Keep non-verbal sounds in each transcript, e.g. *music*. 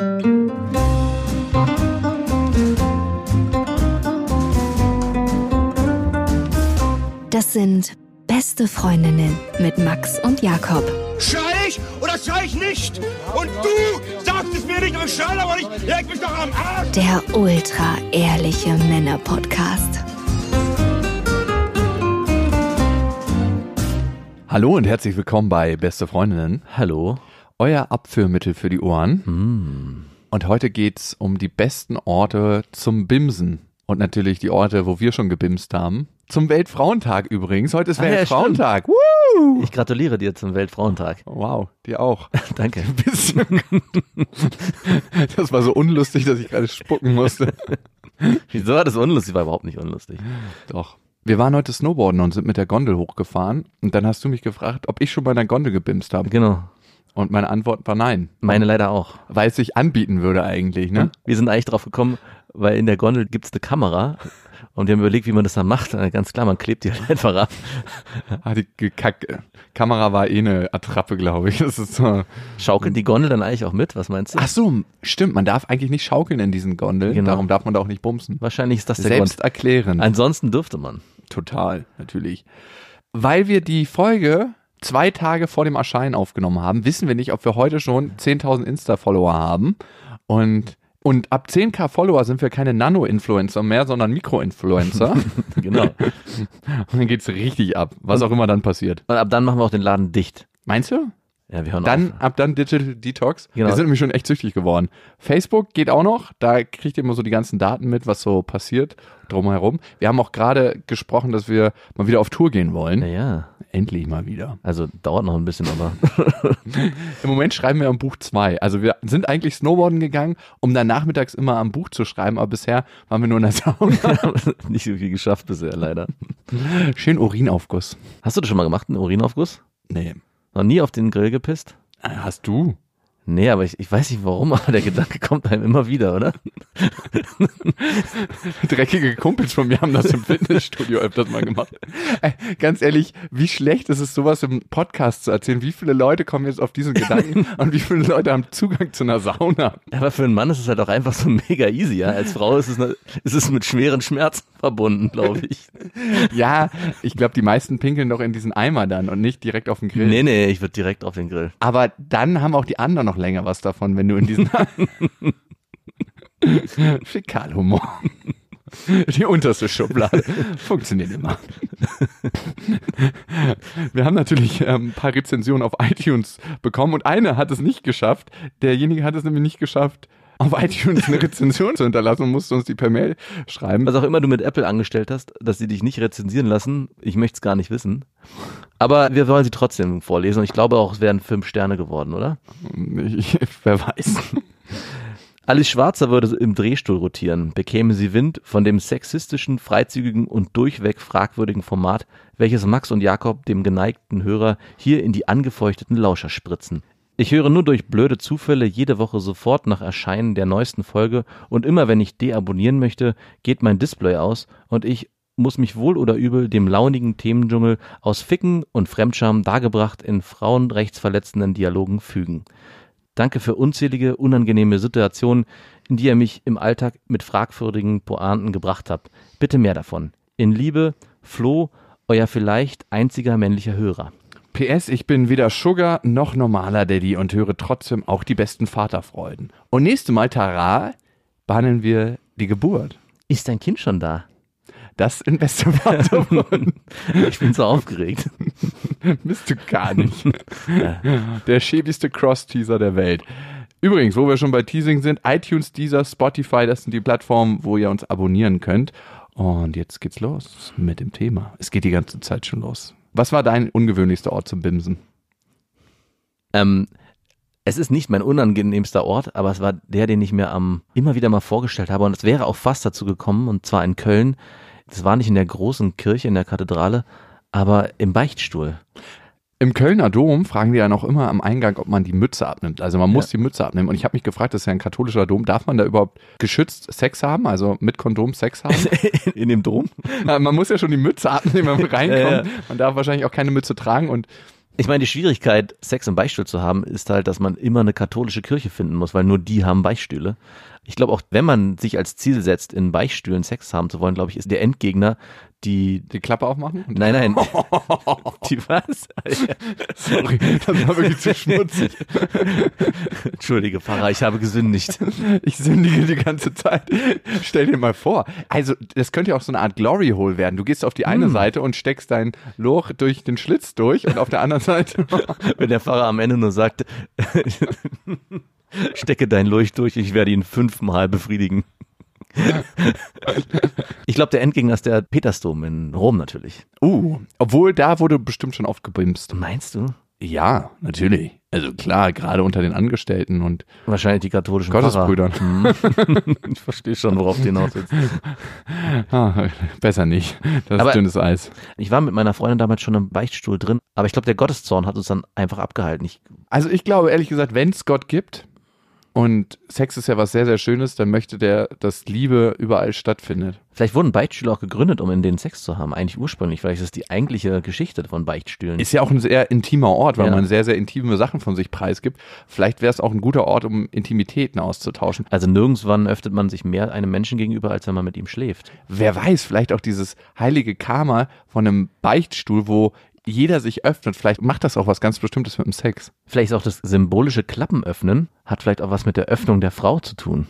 Das sind beste Freundinnen mit Max und Jakob. Schrei ich oder schrei ich nicht? Und du sagst es mir nicht, aber ich schrei aber nicht. Leg mich doch am Arsch. Der ultra ehrliche Männer-Podcast. Hallo und herzlich willkommen bei Beste Freundinnen, Hallo. Euer Abführmittel für die Ohren. Hm. Und heute geht's um die besten Orte zum Bimsen. Und natürlich die Orte, wo wir schon gebimst haben. Zum Weltfrauentag übrigens. Heute ist Ah ja, Weltfrauentag. Woo! Ich gratuliere dir zum Weltfrauentag. Wow, dir auch. *laughs* Danke. Bisschen. *laughs* das war so unlustig, dass ich gerade spucken musste. *laughs* Wieso war das unlustig? War überhaupt nicht unlustig. Doch. Wir waren heute Snowboarden und sind mit der Gondel hochgefahren. Und dann hast du mich gefragt, ob ich schon bei einer Gondel gebimst habe. Genau. Und meine Antwort war nein. Meine leider auch. Weil es sich anbieten würde eigentlich, ne? Wir sind eigentlich drauf gekommen, weil in der Gondel gibt's eine Kamera. Und wir haben überlegt, wie man das dann macht. Ganz klar, man klebt die halt einfach ab. Ah, die Kack Kamera war eh eine Attrappe, glaube ich. Das ist so. Schaukelt die Gondel dann eigentlich auch mit? Was meinst du? Ach so, stimmt. Man darf eigentlich nicht schaukeln in diesen Gondeln. Genau. Darum darf man da auch nicht bumsen. Wahrscheinlich ist das der Selbst Grund. erklären. Ansonsten dürfte man. Total, natürlich. Weil wir die Folge zwei Tage vor dem Erscheinen aufgenommen haben, wissen wir nicht, ob wir heute schon 10.000 Insta-Follower haben. Und, und ab 10k Follower sind wir keine Nano-Influencer mehr, sondern Mikro-Influencer. *laughs* Genau. und dann geht's richtig ab, was auch immer dann passiert. Und ab dann machen wir auch den Laden dicht. Meinst du? Ja, wir hören Dann auf. ab dann Digital Detox. Genau. Wir sind nämlich schon echt süchtig geworden. Facebook geht auch noch. Da kriegt ihr immer so die ganzen Daten mit, was so passiert drumherum. Wir haben auch gerade gesprochen, dass wir mal wieder auf Tour gehen wollen. Naja, Endlich mal wieder. also dauert noch ein bisschen, aber *laughs* Im Moment schreiben wir am Buch zwei. Also wir sind eigentlich Snowboarden gegangen, um dann nachmittags immer am Buch zu schreiben, aber bisher waren wir nur in der Sauna. *laughs* nicht so viel geschafft bisher leider. Schön Urinaufguss. Hast du das schon mal gemacht, einen Urinaufguss? Nee. Noch nie auf den Grill gepisst? Hast du? Nee, aber ich, ich weiß nicht warum, *laughs* aber der Gedanke kommt einem immer wieder, oder? *laughs* Dreckige Kumpels von mir haben das im Fitnessstudio öfters mal gemacht. *laughs* Ey, ganz ehrlich, wie schlecht ist es, sowas im Podcast zu erzählen? Wie viele Leute kommen jetzt auf diesen Gedanken und wie viele Leute haben Zugang zu einer Sauna? Aber für einen Mann ist es halt auch einfach so mega easy, ja. Als Frau ist es, ne, ist es mit schweren Schmerzen verbunden, glaube ich. Ja, ich glaube, die meisten pinkeln doch in diesen Eimer dann und nicht direkt auf den Grill. Nee, nee, ich würde direkt auf den Grill. Aber dann haben auch die anderen noch länger was davon, wenn du in diesen *laughs* Fäkalhumor. Die unterste Schublade. Funktioniert immer. Wir haben natürlich ähm, ein paar Rezensionen auf iTunes bekommen und eine hat es nicht geschafft. Derjenige hat es nämlich nicht geschafft, auf iTunes eine Rezension zu hinterlassen und musste uns die per Mail schreiben. Was auch immer du mit Apple angestellt hast, dass sie dich nicht rezensieren lassen, ich möchte es gar nicht wissen. Aber wir wollen sie trotzdem vorlesen und ich glaube auch, es wären fünf Sterne geworden, oder? Ich, wer weiß. Alice Schwarzer würde im Drehstuhl rotieren, bekäme sie Wind von dem sexistischen, freizügigen und durchweg fragwürdigen Format, welches Max und Jakob dem geneigten Hörer hier in die angefeuchteten Lauscher spritzen. Ich höre nur durch blöde Zufälle jede Woche sofort nach Erscheinen der neuesten Folge und immer wenn ich deabonnieren möchte, geht mein Display aus und ich muss mich wohl oder übel dem launigen Themendschungel aus Ficken und Fremdscham dargebracht in frauenrechtsverletzenden Dialogen fügen. Danke für unzählige unangenehme Situationen, in die ihr mich im Alltag mit fragwürdigen Pointen gebracht habt. Bitte mehr davon. In Liebe, Flo, euer vielleicht einziger männlicher Hörer. PS, ich bin weder Sugar noch normaler Daddy und höre trotzdem auch die besten Vaterfreuden. Und nächste Mal, Tara, behandeln wir die Geburt. Ist dein Kind schon da? Das in bester *laughs* Vaterfreuden. Ich bin so aufgeregt. *laughs* Bist du gar nicht. Der schäbigste Cross-Teaser der Welt. Übrigens, wo wir schon bei Teasing sind, iTunes, Deezer, Spotify, das sind die Plattformen, wo ihr uns abonnieren könnt. Und jetzt geht's los mit dem Thema. Es geht die ganze Zeit schon los. Was war dein ungewöhnlichster Ort zum Bimsen? Ähm, es ist nicht mein unangenehmster Ort, aber es war der, den ich mir am immer wieder mal vorgestellt habe. Und es wäre auch fast dazu gekommen, und zwar in Köln. Das war nicht in der großen Kirche, in der Kathedrale, aber im Beichtstuhl. Im Kölner Dom fragen die ja noch immer am Eingang, ob man die Mütze abnimmt. Also man muss die Mütze abnehmen. Und ich habe mich gefragt, das ist ja ein katholischer Dom, darf man da überhaupt geschützt Sex haben? Also mit Kondom Sex haben? *laughs* in dem Dom? Ja, man muss ja schon die Mütze abnehmen, wenn man *laughs* reinkommt. Man darf wahrscheinlich auch keine Mütze tragen und Ich meine, die Schwierigkeit, Sex im Beichtstuhl zu haben, ist halt, dass man immer eine katholische Kirche finden muss, weil nur die haben Beichtstühle. Ich glaube auch, wenn man sich als Ziel setzt, in Beichtstühlen Sex haben zu wollen, glaube ich, ist der Endgegner die. Die Klappe aufmachen? Nein, nein. *laughs* die was? *laughs* Sorry, das war wirklich zu schmutzig. *laughs* Entschuldige, Pfarrer, ich habe gesündigt. Ich sündige die ganze Zeit. Stell dir mal vor. Also, das könnte ja auch so eine Art Glory Hole werden. Du gehst auf die eine Seite und steckst dein Loch durch den Schlitz durch und auf der anderen Seite. Wenn der Pfarrer am Ende nur sagt, stecke dein Leucht durch, ich werde ihn fünfmal befriedigen. *laughs* ich glaube, der Endgegner ist der Petersdom in Rom natürlich. Uh, obwohl da wurde bestimmt schon oft gebimst. Meinst du? Ja, natürlich. Also klar, gerade unter den Angestellten und Wahrscheinlich die katholischen Gottesbrüdern. Hm. *laughs* ich verstehe schon, worauf du hinaus willst. *laughs* Ah, besser nicht. Das Aber- ist dünnes Eis. Ich war mit meiner Freundin damals schon im Beichtstuhl drin, aber ich glaube, der Gotteszorn hat uns dann einfach abgehalten. Ich, Also ich glaube ehrlich gesagt, wenn es Gott gibt und Sex ist ja was sehr, sehr Schönes, dann möchte der, dass Liebe überall stattfindet. vielleicht wurden Beichtstühle auch gegründet, um in denen Sex zu haben, eigentlich ursprünglich. Vielleicht ist das die eigentliche Geschichte von Beichtstühlen. Ist ja auch ein sehr intimer Ort, weil Ja. man sehr, sehr intime Sachen von sich preisgibt. Vielleicht wäre es auch ein guter Ort, um Intimitäten auszutauschen. Also nirgendwann öffnet man sich mehr einem Menschen gegenüber, als wenn man mit ihm schläft. Wer weiß, vielleicht auch dieses heilige Karma von einem Beichtstuhl, wo jeder sich öffnet. Vielleicht macht das auch was ganz Bestimmtes mit dem Sex. Vielleicht ist auch das symbolische Klappenöffnen, hat vielleicht auch was mit der Öffnung der Frau zu tun.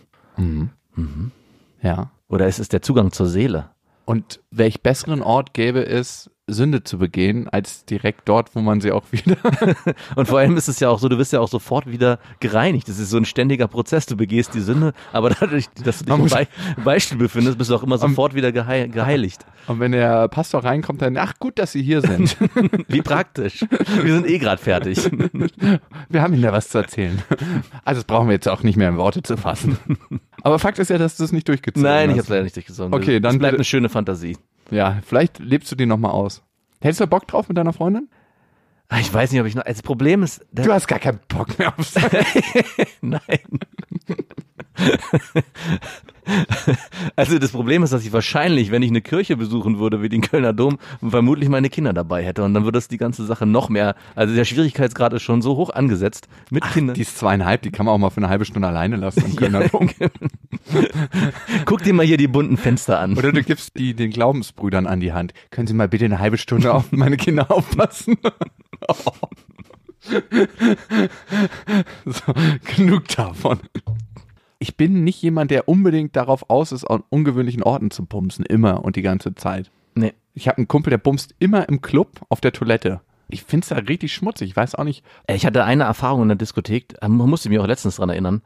Ja. Oder ist es der Zugang zur Seele? Und welch besseren Ort gäbe es, Sünde zu begehen, als direkt dort, wo man sie auch *laughs* wieder. *laughs* Und vor allem ist es ja auch so, du wirst ja auch sofort wieder gereinigt. Das ist so ein ständiger Prozess. Du begehst die Sünde, aber dadurch, dass du dich im Be Beispiel befindest, bist du auch immer sofort wieder gehei geheiligt. Und wenn der Pastor reinkommt, dann, ach gut, dass Sie hier sind. *laughs* Wie praktisch. Wir sind eh gerade fertig. Wir haben Ihnen da was zu erzählen. Also das brauchen wir jetzt auch nicht mehr in Worte zu fassen. Aber Fakt ist ja, dass du es nicht durchgezogen Nein, ich hast. habe leider nicht durchgesungen. Okay, dann das bleibt eine schöne Fantasie. Ja, vielleicht lebst du die nochmal aus. Hättest du Bock drauf mit deiner Freundin? Ah, Ich weiß nicht, ob ich noch. Das Problem ist. Du hast gar keinen Bock mehr auf *laughs* Sex. Nein. *laughs* Also das Problem ist, dass ich wahrscheinlich, wenn ich eine Kirche besuchen würde wie den Kölner Dom, vermutlich meine Kinder dabei hätte und dann würde das die ganze Sache noch mehr, also der Schwierigkeitsgrad ist schon so hoch angesetzt mit Kindern. Die ist zweieinhalb, die kann man auch mal für eine halbe Stunde alleine lassen im *laughs* Kölner Dom. *laughs* Guck dir mal hier die bunten Fenster an. Oder du gibst die den Glaubensbrüdern an die Hand. Können Sie mal bitte eine halbe Stunde auf meine Kinder aufpassen? so, genug davon. Ich bin nicht jemand, der unbedingt darauf aus ist, an ungewöhnlichen Orten zu bumsen. Immer und die ganze Zeit. Nee. Ich habe einen Kumpel, der bumst immer im Club auf der Toilette. Ich finde es da richtig schmutzig. Ich weiß auch nicht. Ich hatte eine Erfahrung in der Diskothek, ähm, man musste mich auch letztens dran erinnern.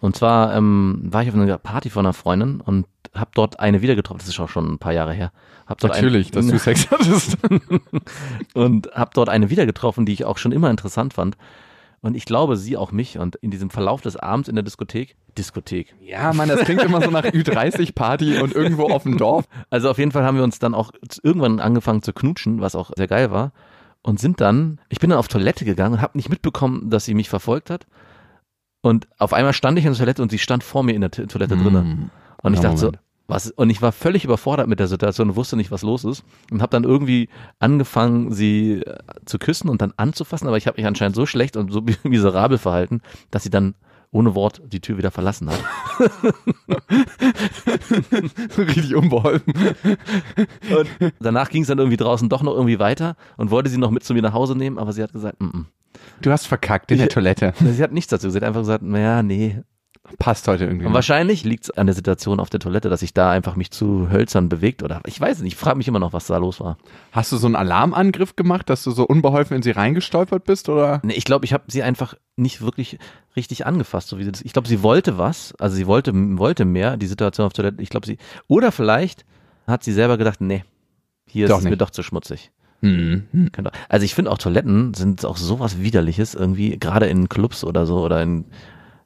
Und zwar ähm, war ich auf einer Party von einer Freundin und habe dort eine wieder getroffen. Das ist auch schon ein paar Jahre her. Hab dort Natürlich, eine, dass du *laughs* Sex hattest. und habe dort eine wieder getroffen, die ich auch schon immer interessant fand. Und ich glaube, sie auch mich. Und in diesem Verlauf des Abends in der Diskothek, Diskothek. ja, Mann, das klingt immer so nach Ü30-Party und irgendwo auf dem Dorf. Also auf jeden Fall haben wir uns dann auch irgendwann angefangen zu knutschen, was auch sehr geil war. Und sind dann, ich bin dann auf Toilette gegangen und habe nicht mitbekommen, dass sie mich verfolgt hat. Und auf einmal stand ich in der Toilette und sie stand vor mir in der Toilette drinnen. Und ich Ja, dachte so, Moment. Was? Und ich war völlig überfordert mit der Situation und wusste nicht, was los ist. Und habe dann irgendwie angefangen, sie äh, zu küssen und dann anzufassen. Aber ich habe mich anscheinend so schlecht und so *laughs* miserabel verhalten, dass sie dann ohne Wort die Tür wieder verlassen hat. *laughs* Richtig unbeholfen. Und danach ging es dann irgendwie draußen doch noch irgendwie weiter und wollte sie noch mit zu mir nach Hause nehmen, aber sie hat gesagt, mm -mm. Du hast verkackt in der Toilette. *laughs* sie hat nichts dazu. Sie hat einfach gesagt, naja, nee. Passt heute irgendwie. Und wahrscheinlich liegt es an der Situation auf der Toilette, dass ich da einfach mich zu hölzern bewegt oder ich weiß nicht. Ich frage mich immer noch, was da los war. Hast du so einen Alarmangriff gemacht, dass du so unbeholfen in sie reingestolpert bist? Oder? Nee, ich glaube, ich habe sie einfach nicht wirklich richtig angefasst, so wie sie das. Ich glaube, sie wollte was, also sie wollte wollte mehr, die Situation auf der Toilette. Ich glaube, sie oder vielleicht hat sie selber gedacht, nee, hier Doch ist es mir doch zu schmutzig. Hm. Könnte- Also ich finde auch Toiletten sind auch sowas widerliches irgendwie, gerade in Clubs oder so oder in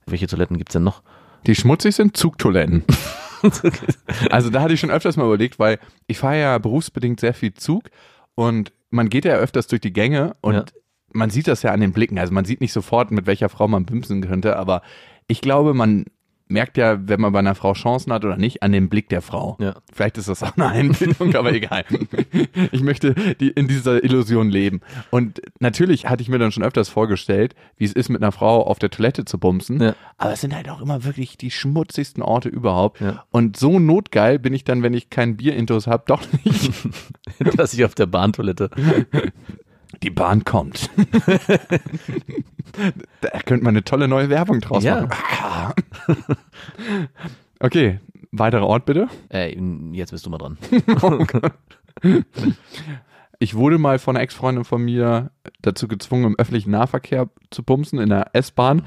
welche Toiletten gibt's denn noch? Die schmutzig sind Zugtoiletten. *laughs* also da hatte ich schon öfters mal überlegt, weil ich fahre ja berufsbedingt sehr viel Zug und man geht ja öfters durch die Gänge und Ja. man sieht das ja an den Blicken. Also man sieht nicht sofort, mit welcher Frau man bimsen könnte, aber ich glaube, man merkt ja, wenn man bei einer Frau Chancen hat oder nicht, an dem Blick der Frau. Ja. Vielleicht ist das auch eine Einbildung, *laughs* aber egal. Ich möchte die, in dieser Illusion leben. Und natürlich hatte ich mir dann schon öfters vorgestellt, wie es ist, mit einer Frau auf der Toilette zu bumsen. Ja. Aber es sind halt auch immer wirklich die schmutzigsten Orte überhaupt. Ja. Und so notgeil bin ich dann, wenn ich kein Bierintus habe, doch nicht. *laughs* Dass ich auf der Bahntoilette. *laughs* Die Bahn kommt. *laughs* da könnte man eine tolle neue Werbung draus Ja. machen. Ah. Okay, weiterer Ort bitte. Äh, jetzt bist du mal dran. *laughs* Ich wurde mal von einer Ex-Freundin von mir dazu gezwungen, im öffentlichen Nahverkehr zu bumsen, in der S-Bahn.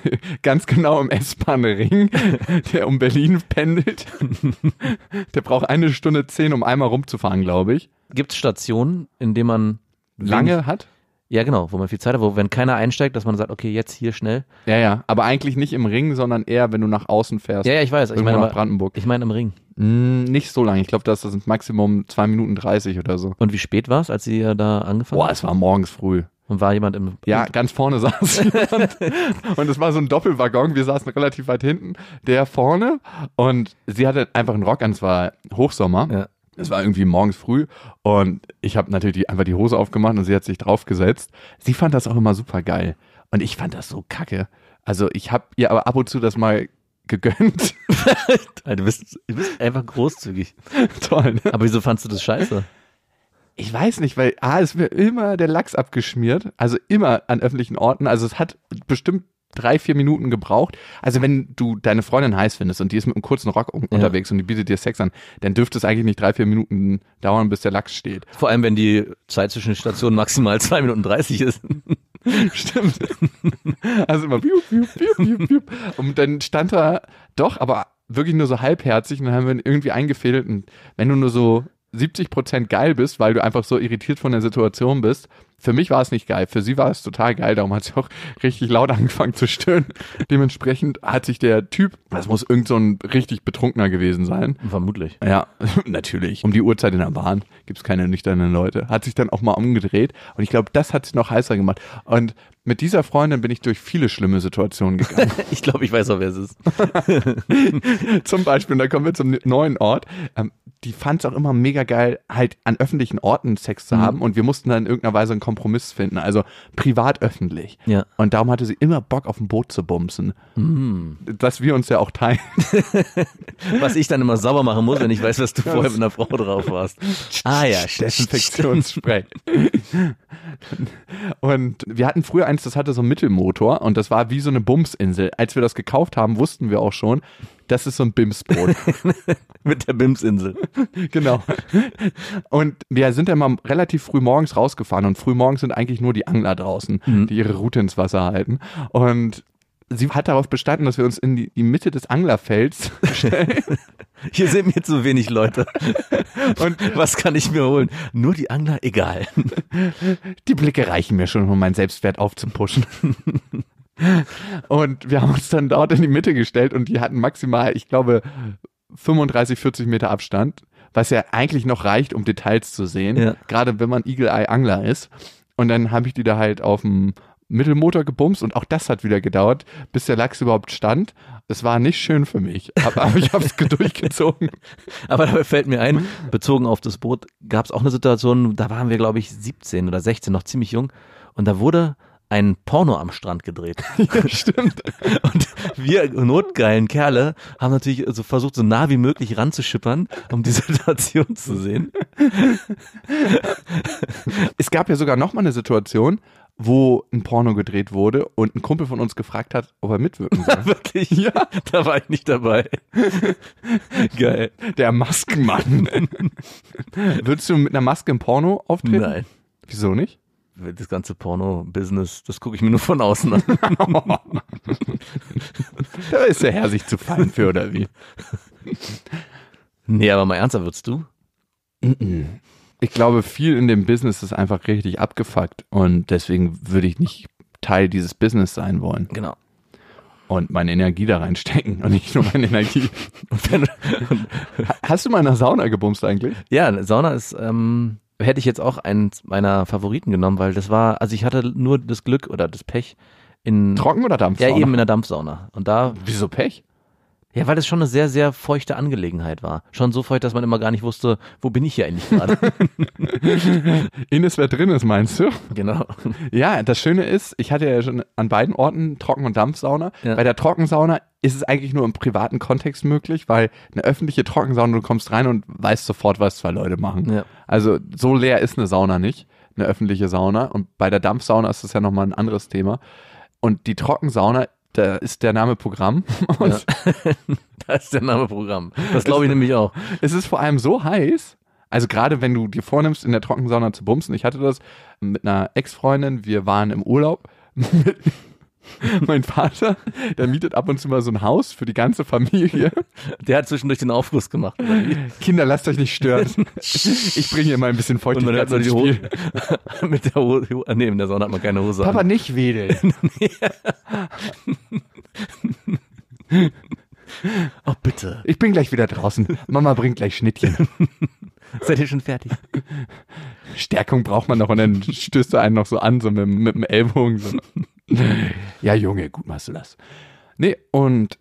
*laughs* Ganz genau im S-Bahn-Ring, der um Berlin pendelt. Der braucht eine Stunde zehn, um einmal rumzufahren, glaube ich. Gibt es Stationen, in denen man Lange wenig- hat? Ja, genau, wo man viel Zeit hat, wo wenn keiner einsteigt, dass man sagt, okay, jetzt hier schnell. Ja, ja. Aber eigentlich nicht im Ring, sondern eher, wenn du nach außen fährst. Ja, ja, ich weiß. Ich meine, nach Brandenburg. ich meine im Ring. Mm, nicht so lange. Ich glaube, das sind Maximum zwei Minuten 30 oder so. Und wie spät war es, als sie da angefangen Boah, es war morgens früh. Und war jemand im. Ja, ganz vorne saß *laughs* jemand. Und es war so ein Doppelwaggon. Wir saßen relativ weit hinten. Der vorne. Und sie hatte einfach einen Rock an. Es war Hochsommer. Ja. Es war irgendwie morgens früh. Und ich habe natürlich die, einfach die Hose aufgemacht und sie hat sich draufgesetzt. Sie fand das auch immer super geil. Und ich fand das so kacke. Also ich habe ihr aber ab und zu das mal gegönnt. *laughs* Du bist, du bist einfach großzügig. *laughs* Toll. Ne? Aber wieso fandst du das scheiße? Ich weiß nicht, weil A, ist mir immer der Lachs abgeschmiert, also immer an öffentlichen Orten. Also es hat bestimmt drei, vier Minuten gebraucht. Also wenn du deine Freundin heiß findest und die ist mit einem kurzen Rock un- unterwegs und die bietet dir Sex an, dann dürfte es eigentlich nicht drei, vier Minuten dauern, bis der Lachs steht. Vor allem, wenn die Zeit zwischen den Stationen maximal 2 Minuten 30 ist. *laughs* Stimmt. Also immer piu, piu, piu, piu. Und dann stand er doch, aber wirklich nur so halbherzig und dann haben wir ihn irgendwie eingefädelt und wenn du nur so 70 Prozent geil bist, weil du einfach so irritiert von der Situation bist, für mich war es nicht geil, für sie war es total geil, darum hat sie auch *laughs* richtig laut angefangen zu stöhnen. *laughs* Dementsprechend hat sich der Typ, das muss irgend so ein richtig Betrunkener gewesen sein, Vermutlich. ja, *laughs* natürlich. Um die Uhrzeit in der Bahn gibt's keine nüchternen Leute. Hat sich dann auch mal umgedreht. Und ich glaube, das hat es noch heißer gemacht. Und mit dieser Freundin bin ich durch viele schlimme Situationen gegangen. Ich glaube, ich weiß auch, wer es ist. zum Beispiel, und da kommen wir zum neuen Ort. Die fand es auch immer mega geil, halt an öffentlichen Orten Sex zu Mhm. haben. Und wir mussten dann in irgendeiner Weise einen Kompromiss finden. Also privat, öffentlich. Ja. Und darum hatte sie immer Bock auf ein Boot zu bumsen. Mhm. Dass wir uns ja auch teilen. *laughs* Was ich dann immer sauber machen muss, wenn ich weiß, dass du vorher mit einer Frau drauf warst. Ah ja, *laughs* Desinfektionsspray. *laughs* und wir hatten früher eins, das hatte so einen Mittelmotor und das war wie so eine Bumsinsel. Als wir das gekauft haben, wussten wir auch schon, das ist so ein Bimsboot. *laughs* Mit der Bimsinsel. *laughs* genau. Und wir sind dann mal relativ früh morgens rausgefahren und früh morgens sind eigentlich nur die Angler draußen, Mhm. die ihre Route ins Wasser halten. Und sie hat darauf bestanden, dass wir uns in die, die Mitte des Anglerfelds *laughs* stellen. Hier sind mir zu wenig Leute. Und Was kann ich mir holen? Nur die Angler, egal. Die Blicke reichen mir schon, um meinen Selbstwert aufzupuschen. Und wir haben uns dann dort in die Mitte gestellt und die hatten maximal, ich glaube, 35, 40 Meter Abstand, was ja eigentlich noch reicht, um Details zu sehen, Ja. gerade wenn man Eagle-Eye-Angler ist. Und dann habe ich die da halt auf dem Mittelmotor gebumst und auch das hat wieder gedauert, bis der Lachs überhaupt stand. Es war nicht schön für mich, aber, aber *laughs* ich habe es durchgezogen. Aber dabei fällt mir ein, bezogen auf das Boot, gab es auch eine Situation, da waren wir, glaube ich, 17 oder 16, noch ziemlich jung. Und da wurde ein Porno am Strand gedreht. *laughs* Ja, stimmt. Und wir notgeilen Kerle haben natürlich so versucht, so nah wie möglich ranzuschippern, um die Situation zu sehen. Es gab ja sogar noch mal eine Situation, wo ein Porno gedreht wurde und ein Kumpel von uns gefragt hat, ob er mitwirken soll. *laughs* Wirklich? Ja, da war ich nicht dabei. Geil. Der Maskenmann. *laughs* Würdest du mit einer Maske im Porno auftreten? Nein. Wieso nicht? Das ganze Porno-Business, das gucke ich mir nur von außen an. *laughs* Da ist der Herr sich zu fein für, oder wie? Nee, aber mal ernster würdest du? Ich glaube, viel in dem Business ist einfach richtig abgefuckt und deswegen würde ich nicht Teil dieses Business sein wollen Genau. und meine Energie da reinstecken und nicht nur meine Energie. *laughs* Und Hast du mal in einer Sauna gebumst eigentlich? Ja, eine Sauna ist, ähm, hätte ich jetzt auch einen meiner Favoriten genommen, weil das war, also ich hatte nur das Glück oder das Pech in Trocken oder Dampf? ja eben in der Dampfsauna und da Wieso Pech? Ja, weil das schon eine sehr, sehr feuchte Angelegenheit war. Schon so feucht, dass man immer gar nicht wusste, wo bin ich hier eigentlich gerade. *laughs* Innes, wer drin ist, meinst du? genau. Ja, das Schöne ist, ich hatte ja schon an beiden Orten Trocken- und Dampfsauna. Ja. Bei der Trockensauna ist es eigentlich nur im privaten Kontext möglich, weil eine öffentliche Trockensauna, du kommst rein und weißt sofort, was zwei Leute machen. Ja. Also so leer ist eine Sauna nicht, eine öffentliche Sauna. Und bei der Dampfsauna ist das ja nochmal ein anderes Thema. Und die Trockensauna, da ist der Name Programm. *laughs* Ja. *laughs* das ist der Name Programm. Das glaube ich nämlich auch. es ist vor allem so heiß. Also gerade wenn du dir vornimmst, in der Trockensauna zu bumsen. Ich hatte das mit einer Ex-Freundin. Wir waren im Urlaub. *laughs* *laughs* mein Vater, der mietet ab und zu mal so ein Haus für die ganze Familie. Der hat zwischendurch den Aufguss gemacht. Kinder, lasst euch nicht stören. *laughs* Ich bringe hier mal ein bisschen Und man Feuchtigkeit ins die Spiel. Hose. *laughs* mit der Hose. Nee, in der Sonne hat man keine Hose. Papa, an. nicht wedeln. Oh, bitte. Ich bin gleich wieder draußen. Mama bringt gleich Schnittchen. Seid ihr schon fertig? Stärkung braucht man noch und dann stößt du einen noch so an, so mit, mit dem Ellbogen. So. *laughs* Ja, Junge, gut machst du das. Nee, und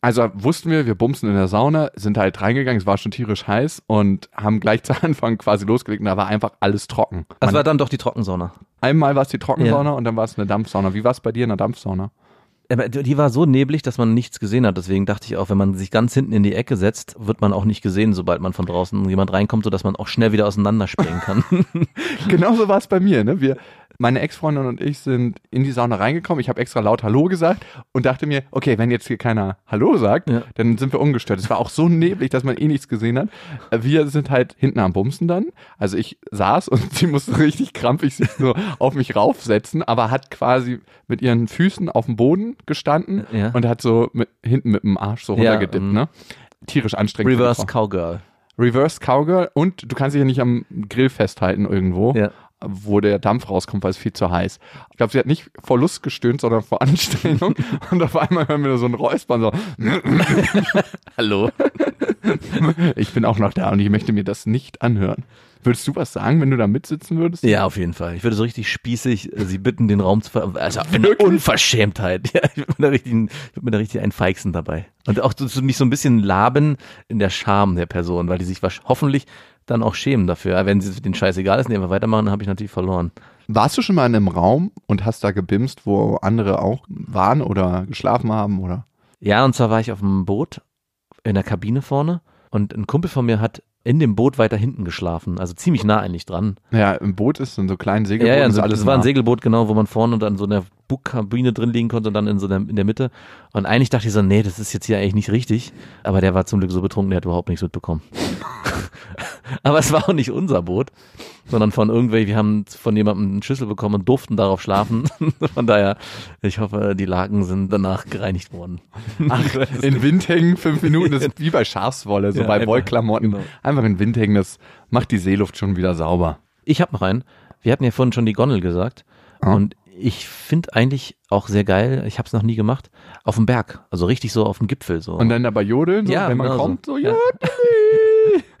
also wussten wir, wir bumsen in der Sauna, sind halt reingegangen, es war schon tierisch heiß und haben gleich zu Anfang quasi losgelegt und da war einfach alles trocken. Das Man, war dann doch die Trockensauna. einmal war es die Trockensauna und dann war es eine Dampfsauna. Wie war es bei dir in der Dampfsauna? Die war so neblig, dass man nichts gesehen hat. Deswegen dachte ich auch, wenn man sich ganz hinten in die Ecke setzt, wird man auch nicht gesehen, sobald man von draußen jemand reinkommt, sodass man auch schnell wieder auseinanderspringen kann. *laughs* Genauso war es bei mir. Ne? Wir, meine Ex-Freundin und ich sind in die Sauna reingekommen. Ich habe extra laut Hallo gesagt und dachte mir, okay, wenn jetzt hier keiner Hallo sagt, Ja. dann sind wir ungestört. Es war auch so neblig, dass man eh nichts gesehen hat. Wir sind halt hinten am Bumsen dann. Also ich saß und *laughs* sie musste richtig krampfig sich so auf mich raufsetzen, aber hat quasi mit ihren Füßen auf dem Boden gestanden Ja. und hat so mit, hinten mit dem Arsch so Ja, runtergedippt. mm. ne? Tierisch anstrengend. Reverse. Cowgirl. Reverse Cowgirl und du kannst dich ja nicht am Grill festhalten irgendwo, Ja. Wo der Dampf rauskommt, weil es viel zu heiß. Ich glaube, sie hat nicht vor Lust gestöhnt, sondern vor Anstrengung *laughs* und auf einmal hören wir so ein Räuspern so, *laughs* Hallo. *laughs* ich bin auch noch da und ich möchte mir das nicht anhören. Würdest du was sagen, wenn du da mitsitzen würdest? Ja, auf jeden Fall. Ich würde so richtig spießig äh, sie bitten, den Raum zu ver... Also eine? Unverschämtheit. Ja, ich würde mir da richtig, ich würde mir da richtig einen Feixen dabei. Und auch so, mich so ein bisschen laben in der Scham der Person, weil die sich wasch- hoffentlich dann auch schämen dafür. Wenn sie den Scheiß egal ist die einfach weitermachen, dann habe ich natürlich verloren. Warst du schon mal in einem Raum und hast da gebimst, wo andere auch waren oder geschlafen haben oder? Ja, und zwar war ich auf dem Boot in der Kabine vorne und ein Kumpel von mir hat in dem Boot weiter hinten geschlafen, also ziemlich nah eigentlich dran. Ja, im Boot ist in so kleinen Ja, Segelbooten ja, ist so, alles das war ein. Segelboot, genau, wo man vorne dann so in der Bugkabine drin liegen konnte und dann in so der, in der Mitte. Und eigentlich dachte ich so, nee, das ist jetzt hier eigentlich nicht richtig. Aber der war zum Glück so betrunken, der hat überhaupt nichts mitbekommen. *laughs* Aber es war auch nicht unser Boot, sondern von irgendwelchen, wir haben von jemandem einen Schlüssel bekommen und durften darauf schlafen. *laughs* Von daher, ich hoffe, die Laken sind danach gereinigt worden. Ach, in Wind hängen, fünf Minuten, das ist *laughs* wie bei Schafswolle, so Ja, bei einfach, Wollklamotten. genau. Einfach in Wind hängen, das macht die Seeluft schon wieder sauber. Ich habe noch einen. Wir hatten ja vorhin schon die Gondel gesagt. Ah. Und ich finde eigentlich auch sehr geil, ich habe es noch nie gemacht, auf dem Berg. Also richtig so auf dem Gipfel. So. Und dann dabei jodeln, so, Ja, wenn man genau so. kommt, so, Ja.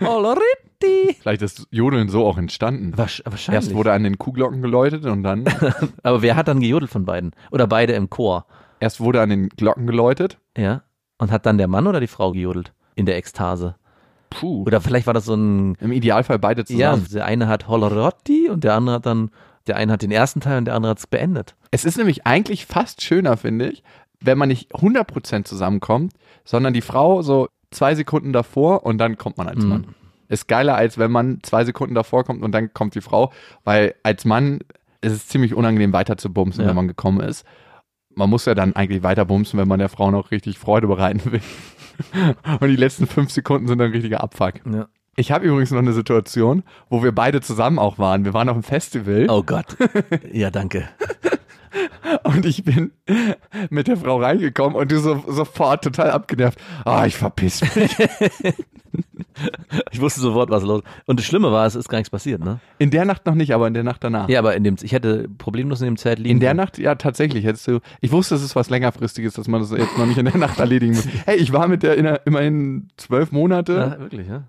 *laughs* Oloritti. Vielleicht ist Jodeln so auch entstanden. Wahrscheinlich. Erst wurde an den Kuhglocken geläutet und dann, *laughs* Aber wer hat dann gejodelt von beiden? Oder beide im Chor? erst wurde an den Glocken geläutet. Ja. Und hat dann der Mann oder die Frau gejodelt? In der Ekstase. Puh. Oder vielleicht war das so ein, Im Idealfall beide ja, zusammen. der eine hat Holorotti und der andere hat dann, der eine hat den ersten Teil und der andere hat es beendet. Es ist nämlich eigentlich fast schöner, finde ich, wenn man nicht 100% zusammenkommt, sondern die Frau so zwei Sekunden davor und dann kommt man als Mhm. Mann. Ist geiler, als wenn man zwei Sekunden davor kommt und dann kommt die Frau, weil als Mann ist es ziemlich unangenehm weiter zu bumsen, Ja. wenn man gekommen ist. Man muss ja dann eigentlich weiter bumsen, wenn man der Frau noch richtig Freude bereiten will. *laughs* und die letzten fünf Sekunden sind ein richtiger Abfuck. Ja. Ich habe übrigens noch eine Situation, wo wir beide zusammen auch waren. Wir waren auf einem Festival. Oh Gott. *laughs* ja, danke. Und ich bin mit der Frau reingekommen und du so, sofort total abgenervt. Ah, ich verpiss mich. *laughs* Ich wusste sofort, was los Und das Schlimme war, es ist gar nichts passiert, ne? In der Nacht noch nicht, aber in der Nacht danach. Ja, aber in dem, ich hätte problemlos in dem Zelt liegen In der können. Nacht, ja, tatsächlich. Hättest du, ich wusste, es ist was längerfristiges, dass man das jetzt noch nicht in der Nacht erledigen muss. *laughs* Hey, ich war mit der in immerhin zwölf Monate Ja, wirklich, ja?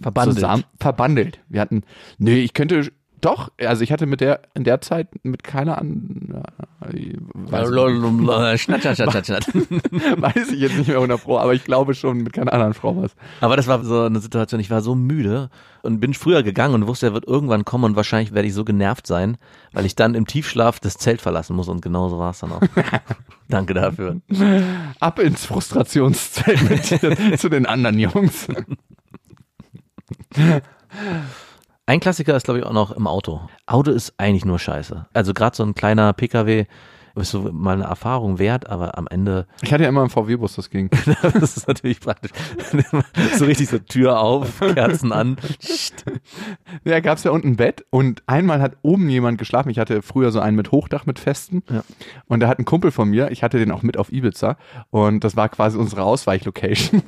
Verbandelt. zusammen verbandelt. Wir hatten, nee, ich könnte Doch, also ich hatte mit der in der Zeit mit keiner an äh, weiß, weiß ich jetzt nicht mehr 100 Pro, aber ich glaube schon mit keiner anderen Frau was. Aber das war so eine Situation, ich war so müde und bin früher gegangen und wusste, er wird irgendwann kommen und wahrscheinlich werde ich so genervt sein, weil ich dann im Tiefschlaf das Zelt verlassen muss und genauso war es dann auch. *laughs* Danke dafür. Ab ins Frustrationszelt mit zu den anderen Jungs. *laughs* Ein Klassiker ist, glaube ich, auch noch im Auto. Auto ist eigentlich nur scheiße. Also gerade so ein kleiner Pkw ist so mal eine Erfahrung wert, aber am Ende, Ich hatte ja immer einen VW-Bus, das ging. *laughs* das ist natürlich praktisch. *laughs* so richtig so Tür auf, Kerzen an. Ja, gab's ja unten ein Bett und einmal hat oben jemand geschlafen. Ich hatte früher so einen mit Hochdach mit Festen Ja. und da hat ein Kumpel von mir, ich hatte den auch mit auf Ibiza und das war quasi unsere Ausweichlocation,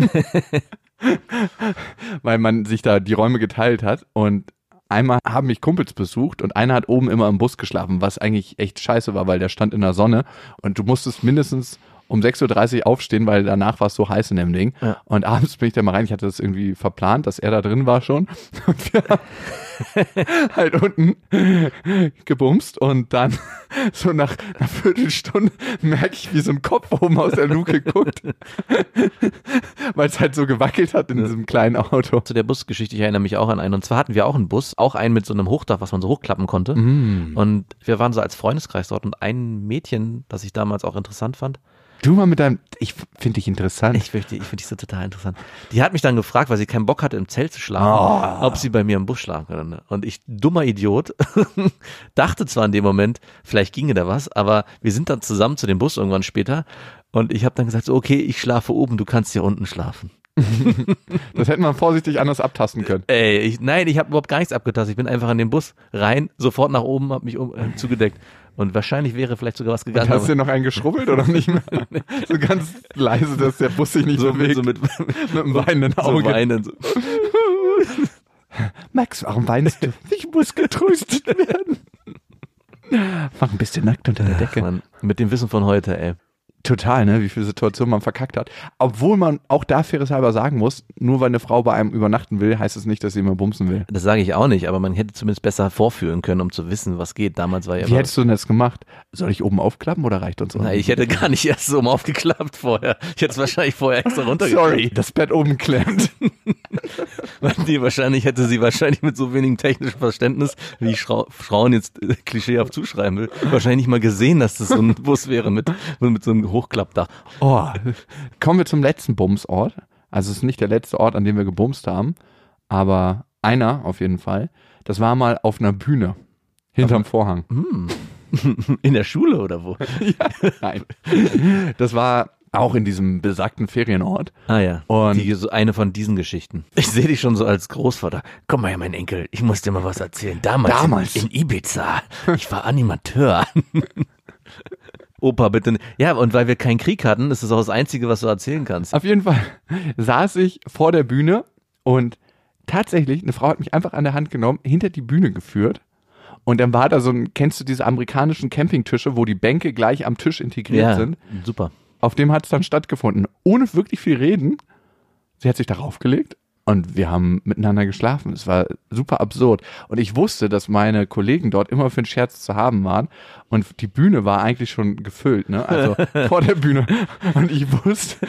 *laughs* weil man sich da die Räume geteilt hat und einmal haben mich Kumpels besucht und einer hat oben immer im Bus geschlafen, was eigentlich echt scheiße war, weil der stand in der Sonne und du musstest mindestens um 6.30 Uhr aufstehen, weil danach war es so heiß in dem Ding. Ja. Und abends bin ich da mal rein, ich hatte das irgendwie verplant, dass er da drin war schon. *laughs* Und wir haben *laughs* halt unten gebumst und dann *laughs* so nach einer Viertelstunde merke ich, wie so ein Kopf oben aus der Luke guckt, weil es halt so gewackelt hat in diesem kleinen Auto. Zu der Busgeschichte, ich erinnere mich auch an einen. Und zwar hatten wir auch einen Bus, auch einen mit so einem Hochdach, was man so hochklappen konnte. Mm. Und wir waren so als Freundeskreis dort und ein Mädchen, das ich damals auch interessant fand, Du mal mit deinem, ich finde dich interessant. ich, möchte, ich finde die so total interessant. Die hat mich dann gefragt, weil sie keinen Bock hatte, im Zelt zu schlafen, ob sie bei mir im Bus schlafen kann. Und ich, dummer Idiot, *laughs* dachte zwar in dem Moment, vielleicht ginge da was, aber wir sind dann zusammen zu dem Bus irgendwann später und ich habe dann gesagt, so, okay, ich schlafe oben, du kannst hier unten schlafen. *laughs* das hätte man vorsichtig anders abtasten können. Ey, ich, nein, ich habe überhaupt gar nichts abgetastet. Ich bin einfach in den Bus rein, sofort nach oben, habe mich um, äh, zugedeckt. Und wahrscheinlich wäre vielleicht sogar was gegangen. Hast du noch einen geschrubbelt oder nicht mehr? *laughs* so ganz leise, dass der Bus sich nicht so, bewegt. so mit, *laughs* mit einem weinenden so Auge. weinen. So. *laughs* Max, warum weinst du? Ich muss getröstet werden. Mach ein bisschen nackt unter der Decke. Mann, mit dem Wissen von heute, ey. Total, ne? Wie viele Situationen man verkackt hat. Obwohl man auch da faires halber sagen muss, nur weil eine Frau bei einem übernachten will, heißt es nicht, dass sie immer bumsen will. Das sage ich auch nicht, aber man hätte zumindest besser vorführen können, um zu wissen, was geht. Damals war ja Wie hättest du denn das gemacht? Soll ich oben aufklappen oder reicht uns Na, ich hätte gar nicht erst so aufgeklappt vorher. Ich hätte es wahrscheinlich vorher extra *laughs* runtergeklappt. Sorry, das Bett oben klemmt. *laughs* Die wahrscheinlich hätte sie wahrscheinlich mit so wenigem technischem Verständnis, wie ich Schrau Frauen jetzt äh, klischeehaft zuschreiben will, wahrscheinlich nicht mal gesehen, dass das so ein Bus wäre mit, mit so einem Hochklappdach. Oh. Kommen wir zum letzten Bumsort. Also es ist nicht der letzte Ort, an dem wir gebumst haben, aber einer auf jeden Fall. Das war mal auf einer Bühne. Hinterm Vorhang. *laughs* In der Schule oder wo? *laughs* Nein. Das war auch in diesem besagten Ferienort. Ah ja. Und- die, so eine von diesen Geschichten. Ich sehe dich schon so als Großvater. Komm mal her, mein Enkel. Ich muss dir mal was erzählen. Damals, Damals. In, in Ibiza. Ich war Animateur. *laughs* Opa, bitte. Ja, und weil wir keinen Krieg hatten, ist das auch das Einzige, was du erzählen kannst. Auf jeden Fall *laughs* saß ich vor der Bühne und tatsächlich, eine Frau hat mich einfach an der Hand genommen, hinter die Bühne geführt. Und dann war da so ein, kennst du diese amerikanischen Campingtische, wo die Bänke gleich am Tisch integriert Ja, sind? super. Auf dem hat es dann stattgefunden. Ohne wirklich viel reden. Sie hat sich darauf gelegt und wir haben miteinander geschlafen. Es war super absurd. Und ich wusste, dass meine Kollegen dort immer für einen Scherz zu haben waren. Und die Bühne war eigentlich schon gefüllt, ne? Also *laughs* vor der Bühne. Und ich wusste,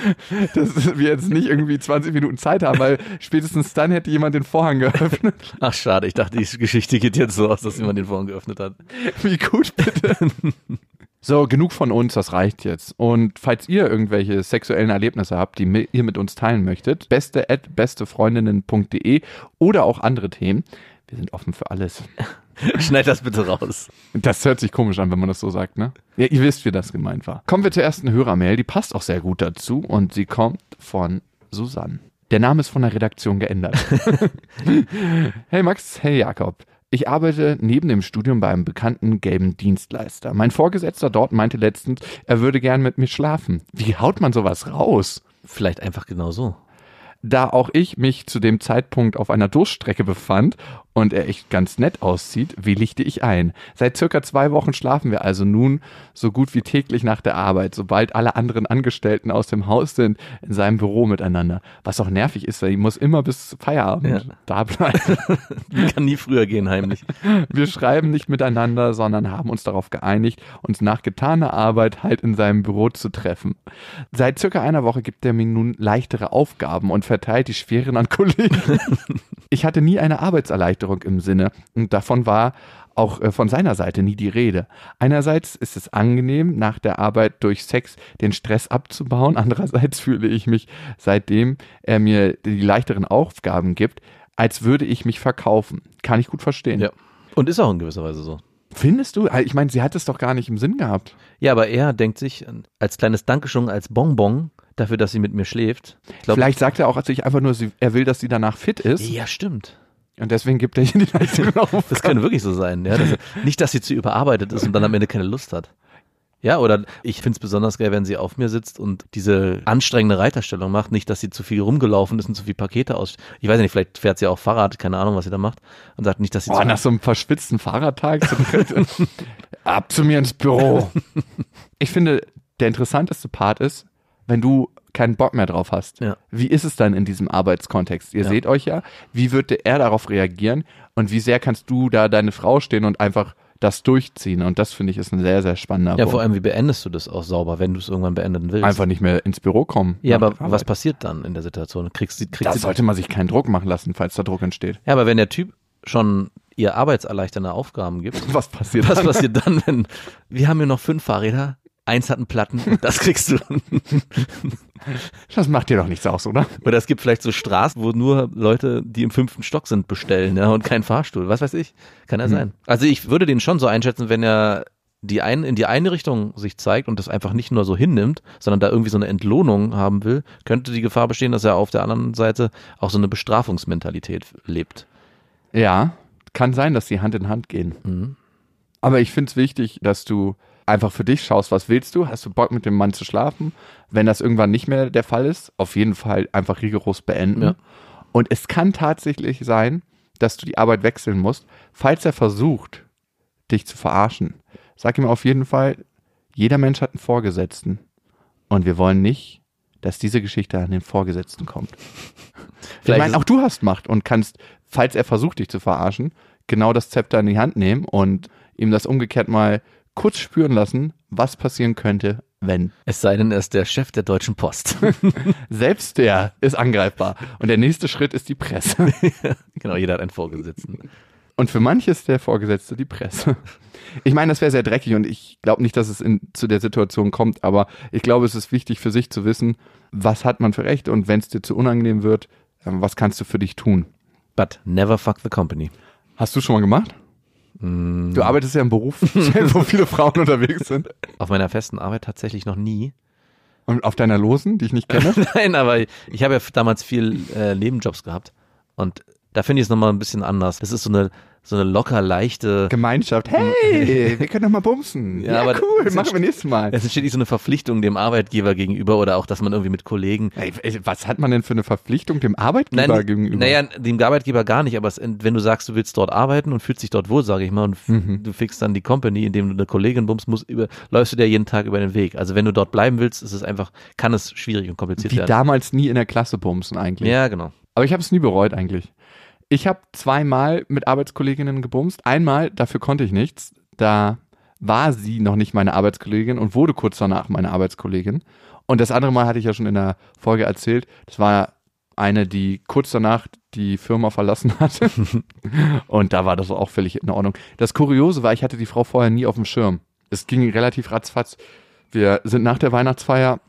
dass wir jetzt nicht irgendwie 20 Minuten Zeit haben, weil spätestens dann hätte jemand den Vorhang geöffnet. Ach, schade. Ich dachte, die Geschichte geht jetzt so aus, dass jemand den Vorhang geöffnet hat. Wie gut bitte. *laughs* So, genug von uns, das reicht jetzt. Und falls ihr irgendwelche sexuellen Erlebnisse habt, die ihr mit uns teilen möchtet, beste at bestefreundinnen.de oder auch andere Themen. Wir sind offen für alles. *laughs* Schneid das bitte raus. Das hört sich komisch an, wenn man das so sagt, ne? Ja, ihr wisst, wie das gemeint war. Kommen wir zur ersten Hörermail, die passt auch sehr gut dazu und sie kommt von Susanne. Der Name ist von der Redaktion geändert. *laughs* *laughs* hey Max, hey Jakob. Ich arbeite neben dem Studium bei einem bekannten gelben Dienstleister. Mein Vorgesetzter dort meinte letztens, er würde gern mit mir schlafen. Wie haut man sowas raus? Vielleicht einfach genau so. da auch ich mich zu dem Zeitpunkt auf einer Durststrecke befand und er echt ganz nett aussieht, willigte ich ein. Seit circa zwei Wochen schlafen wir also nun so gut wie täglich nach der Arbeit, sobald alle anderen Angestellten aus dem Haus sind, in seinem Büro miteinander. Was auch nervig ist, weil ich muss immer bis Feierabend Ja. da bleiben. *laughs* Kann nie früher gehen, heimlich. Wir schreiben nicht miteinander, sondern haben uns darauf geeinigt, uns nach getaner Arbeit halt in seinem Büro zu treffen. Seit circa einer Woche gibt er mir nun leichtere Aufgaben und verteilt die schweren an Kollegen. *laughs* ich hatte nie eine Arbeitserleichterung im Sinne und davon war auch äh, von seiner Seite nie die Rede. Einerseits ist es angenehm, nach der Arbeit durch Sex den Stress abzubauen. Andererseits *laughs* fühle ich mich, seitdem er mir die leichteren Aufgaben gibt, als würde ich mich verkaufen. Kann ich gut verstehen. Ja. Und ist auch in gewisser Weise so. Findest du? Ich meine, sie hat es doch gar nicht im Sinn gehabt. Ja, aber er denkt sich als kleines Dankeschön, als Bonbon dafür, dass sie mit mir schläft. Glaub, Vielleicht sagt er auch sich einfach nur, er will, dass sie danach fit ist. Ja, stimmt. Und deswegen gibt er ihr die leichteren *laughs* Aufgaben. Das könnte wirklich so sein. Ja? Dass, nicht, dass sie zu überarbeitet ist und dann am Ende keine Lust hat. Ja, oder ich finde es besonders geil, wenn sie auf mir sitzt und diese anstrengende Reiterstellung macht. Nicht, dass sie zu viel rumgelaufen ist und zu viel Pakete aus. Ich weiß nicht, vielleicht fährt sie auch Fahrrad, keine Ahnung, was sie da macht. Und sagt nicht, dass sie Boah, zu nach so einem verschwitzten Fahrradtag. so *laughs* direkt- Ab zu mir ins Büro. Ich finde, der interessanteste Part ist, wenn du keinen Bock mehr drauf hast. Ja. Wie ist es dann in diesem Arbeitskontext? Ihr Ja. seht euch ja. Wie würde er darauf reagieren? Und wie sehr kannst du da deine Frau stehen und einfach das durchziehen? Und das finde ich ist ein sehr, sehr spannender Ja, Punkt. vor allem, wie beendest du das auch sauber, wenn du es irgendwann beenden willst? Einfach nicht mehr ins Büro kommen. Ja, aber der was Arbeit. passiert dann in der Situation? Kriegst kriegst Da du, sollte man sich keinen Druck machen lassen, falls da Druck entsteht. ja, aber wenn der Typ schon ihr arbeitserleichternde Aufgaben gibt, *laughs* Was passiert was dann? passiert dann, wenn wir haben hier noch fünf Fahrräder, eins hat einen Platten, das kriegst du. Das macht dir doch nichts aus, oder? Oder es gibt vielleicht so Straßen, wo nur Leute, die im fünften Stock sind, bestellen, ja, und kein Fahrstuhl. Was weiß ich. Kann ja sein. Also ich würde den schon so einschätzen, wenn er die ein, in die eine Richtung sich zeigt und das einfach nicht nur so hinnimmt, sondern da irgendwie so eine Entlohnung haben will, könnte die Gefahr bestehen, dass er auf der anderen Seite auch so eine Bestrafungsmentalität lebt. Ja, kann sein, dass die Hand in Hand gehen. Mhm. Aber ich finde es wichtig, dass du einfach für dich schaust, was willst du? Hast du Bock mit dem Mann zu schlafen? Wenn das irgendwann nicht mehr der Fall ist, auf jeden Fall einfach rigoros beenden. Ja. Und es kann tatsächlich sein, dass du die Arbeit wechseln musst, falls er versucht, dich zu verarschen. Sag ihm auf jeden Fall, jeder Mensch hat einen Vorgesetzten. Und wir wollen nicht, dass diese Geschichte an den Vorgesetzten kommt. Ich Vielleicht meine, ist- auch du hast Macht und kannst, falls er versucht, dich zu verarschen, genau das Zepter in die Hand nehmen und ihm das umgekehrt mal kurz spüren lassen, was passieren könnte, wenn. Es sei denn, er ist der Chef der Deutschen Post. *laughs* Selbst der ist angreifbar. Und der nächste Schritt ist die Presse. *laughs* genau, jeder hat einen Vorgesetzten. Und für manche ist der Vorgesetzte die Presse. Ich meine, das wäre sehr dreckig und ich glaube nicht, dass es in, zu der Situation kommt, aber ich glaube, es ist wichtig für sich zu wissen, was hat man für Recht und wenn es dir zu unangenehm wird, ähm, was kannst du für dich tun? But never fuck the company. Hast du schon mal gemacht? Mm, Du arbeitest ja im Beruf, *laughs* *laughs* wo viele Frauen unterwegs sind. Auf meiner festen Arbeit tatsächlich noch nie. Und auf deiner Losen, die ich nicht kenne? *laughs* Nein, aber ich habe ja damals viel äh, Nebenjobs gehabt. Und da finde ich es nochmal ein bisschen anders. Das ist so eine, so eine locker leichte. Gemeinschaft. Hey, *laughs* wir können doch mal bumsen. Ja, Ja, aber cool, machen wir nächstes Mal. Es entsteht nicht so eine Verpflichtung dem Arbeitgeber gegenüber oder auch, dass man irgendwie mit Kollegen. Ey, was hat man denn für eine Verpflichtung dem Arbeitgeber Nein, gegenüber? naja, dem Arbeitgeber gar nicht, aber es, wenn du sagst, du willst dort arbeiten und fühlst dich dort wohl, sage ich mal, und Mhm. du fixst dann die Company, indem du eine Kollegin bummst, musst, über, läufst du dir jeden Tag über den Weg. Also wenn du dort bleiben willst, ist es einfach, kann es schwierig und kompliziert Wie werden. damals nie in der Klasse bumsen eigentlich. Ja, genau. Aber ich habe es nie bereut eigentlich. Ich habe zweimal mit Arbeitskolleginnen gebumst. Einmal, dafür konnte ich nichts. Da war sie noch nicht meine Arbeitskollegin und wurde kurz danach meine Arbeitskollegin. Und das andere Mal hatte ich ja schon in der Folge erzählt. Das war eine, die kurz danach die Firma verlassen *laughs* hatte. und da war das auch völlig in Ordnung. Das Kuriose war, ich hatte die Frau vorher nie auf dem Schirm. Es ging relativ ratzfatz. Wir sind nach der Weihnachtsfeier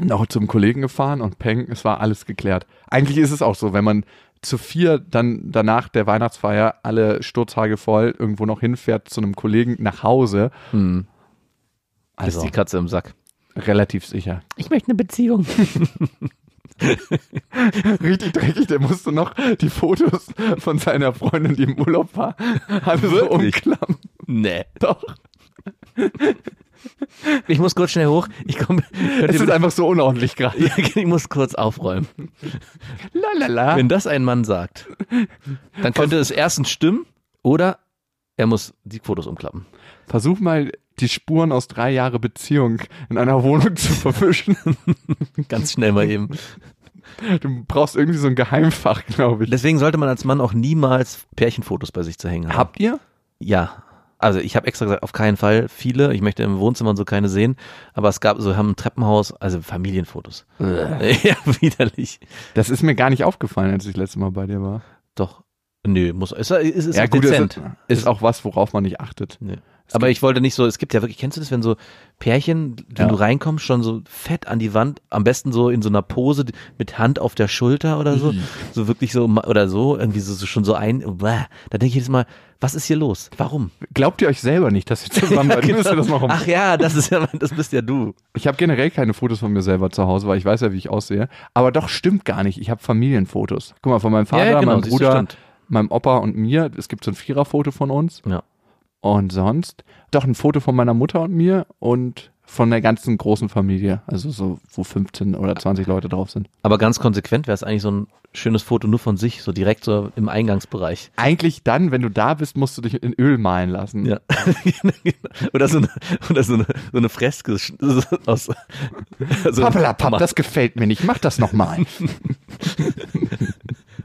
noch zum Kollegen gefahren und peng, es war alles geklärt. Eigentlich ist es auch so, wenn man zu vier dann danach der Weihnachtsfeier alle Sturzhage voll irgendwo noch hinfährt zu einem Kollegen nach Hause. Hm. Also ist die Katze im Sack. relativ sicher. Ich möchte eine Beziehung. *laughs* Richtig dreckig, der musste noch die Fotos von seiner Freundin, die im Urlaub war, alle so umklappen. nee. Doch. *laughs* Ich muss kurz schnell hoch. Ich komme. Es ist einfach so unordentlich *laughs* gerade. ich muss kurz aufräumen. Lalala. Wenn das ein Mann sagt, dann könnte es erstens stimmen oder er muss die Fotos umklappen. Versuch mal, die Spuren aus drei Jahre Beziehung in einer Wohnung zu verwischen. *laughs* Ganz schnell mal eben. Du brauchst irgendwie so ein Geheimfach, glaube ich. Deswegen sollte man als Mann auch niemals Pärchenfotos bei sich zu hängen haben. Habt ihr? Ja. Also ich habe extra gesagt, auf keinen Fall viele. Ich möchte im Wohnzimmer und so keine sehen. Aber es gab so, wir haben ein Treppenhaus, also Familienfotos. *laughs* ja, widerlich. Das ist mir gar nicht aufgefallen, als ich das letzte Mal bei dir war. Doch. Nö, muss, ist, ist, ist ja, gut, ist, dezent. ist auch was, worauf man nicht achtet. Nee. Aber ich wollte nicht so, es gibt ja wirklich, kennst du das, wenn so Pärchen, wenn Ja. du reinkommst, schon so fett an die Wand, am besten so in so einer Pose mit Hand auf der Schulter oder so, so wirklich so, oder so, irgendwie so, so schon so ein, bäh. da denke ich jedes Mal, was ist hier los? Warum? Glaubt ihr euch selber nicht, dass ihr zusammen? *laughs* Müsst ihr das noch Ach ja, das ist ja, das bist ja du. Ich habe generell keine Fotos von mir selber zu Hause, weil ich weiß ja, wie ich aussehe. Aber doch stimmt gar nicht. Ich habe Familienfotos. Guck mal, von meinem Vater, Ja, ja, genau, meinem Bruder, meinem Opa und mir. Es gibt so ein Viererfoto von uns. Ja. Und sonst doch ein Foto von meiner Mutter und mir und von der ganzen großen Familie. Also so, wo 15 oder 20 Leute drauf sind. Aber ganz konsequent wäre es eigentlich so ein schönes Foto nur von sich, so direkt so im Eingangsbereich. Eigentlich dann, wenn du da bist, musst du dich in Öl malen lassen. Ja. *laughs* oder so eine, oder so eine, so eine Freske aus, also, Pappelapapp, das gefällt mir nicht. Mach das nochmal. *laughs*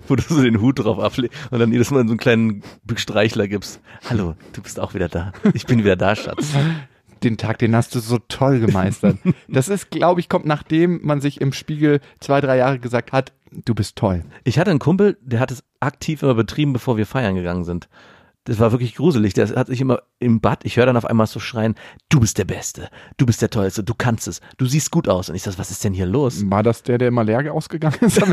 *laughs* wo du so den Hut drauf ablegst und dann jedes Mal so einen kleinen Streichler gibst. Hallo, du bist auch wieder da. Ich bin wieder da, Schatz. den Tag, den hast du so toll gemeistert. Das ist, glaube ich, kommt nachdem man sich im Spiegel zwei, drei Jahre gesagt hat, du bist toll. Ich hatte einen Kumpel, der hat es aktiv immer betrieben, bevor wir feiern gegangen sind. Das war wirklich gruselig. Der hat sich immer im Bad, ich höre dann auf einmal so schreien, du bist der Beste, du bist der Tollste, du kannst es, du siehst gut aus. Und ich sag, was ist denn hier los? War das der, der immer leer ausgegangen ist? *laughs*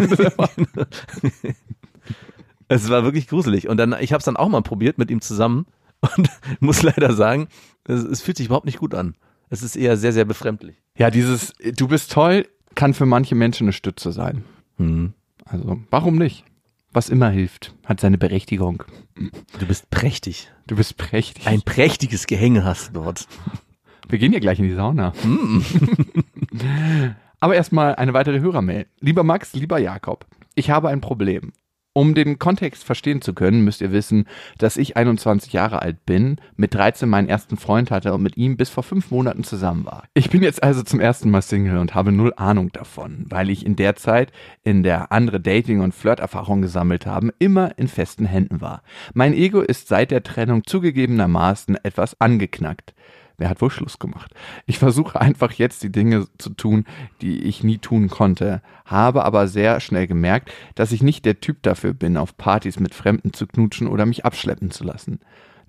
Es war wirklich gruselig. Und dann, ich habe es dann auch mal probiert mit ihm zusammen und *laughs* muss leider sagen, es, es fühlt sich überhaupt nicht gut an. Es ist eher sehr, sehr befremdlich. ja, dieses du bist toll kann für manche Menschen eine Stütze sein. Hm. Also, warum nicht? Was immer hilft, hat seine Berechtigung. Du bist prächtig. Du bist prächtig. Ein prächtiges Gehänge hast du dort. Wir gehen ja gleich in die Sauna. *laughs* Aber erstmal eine weitere Hörermail. Lieber Max, lieber Jakob, ich habe ein Problem. Um den Kontext verstehen zu können, müsst ihr wissen, dass ich 21 Jahre alt bin, mit 13 meinen ersten Freund hatte und mit ihm bis vor fünf Monaten zusammen war. Ich bin jetzt also zum ersten Mal Single und habe null Ahnung davon, weil ich in der Zeit, in der andere Dating- und Flirterfahrungen gesammelt haben, immer in festen Händen war. Mein Ego ist seit der Trennung zugegebenermaßen etwas angeknackt. Wer hat wohl Schluss gemacht? Ich versuche einfach jetzt die Dinge zu tun, die ich nie tun konnte, habe aber sehr schnell gemerkt, dass ich nicht der Typ dafür bin, auf Partys mit Fremden zu knutschen oder mich abschleppen zu lassen.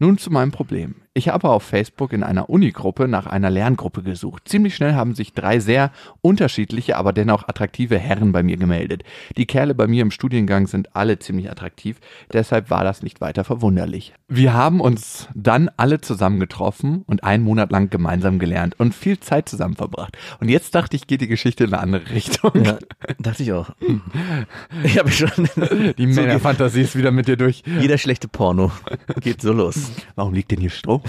Nun zu meinem Problem. Ich habe auf Facebook in einer Unigruppe nach einer Lerngruppe gesucht. Ziemlich schnell haben sich drei sehr unterschiedliche, aber dennoch attraktive Herren bei mir gemeldet. Die Kerle bei mir im Studiengang sind alle ziemlich attraktiv, deshalb war das nicht weiter verwunderlich. Wir haben uns dann alle zusammen getroffen und einen Monat lang gemeinsam gelernt und viel Zeit zusammen verbracht. Und jetzt dachte ich, geht die Geschichte in eine andere Richtung. Ja, dachte ich auch. Ich habe schon. Die *laughs* Männerfantasie ist wieder mit dir durch. jeder schlechte Porno *laughs* geht so los. Warum liegt denn hier Stroh?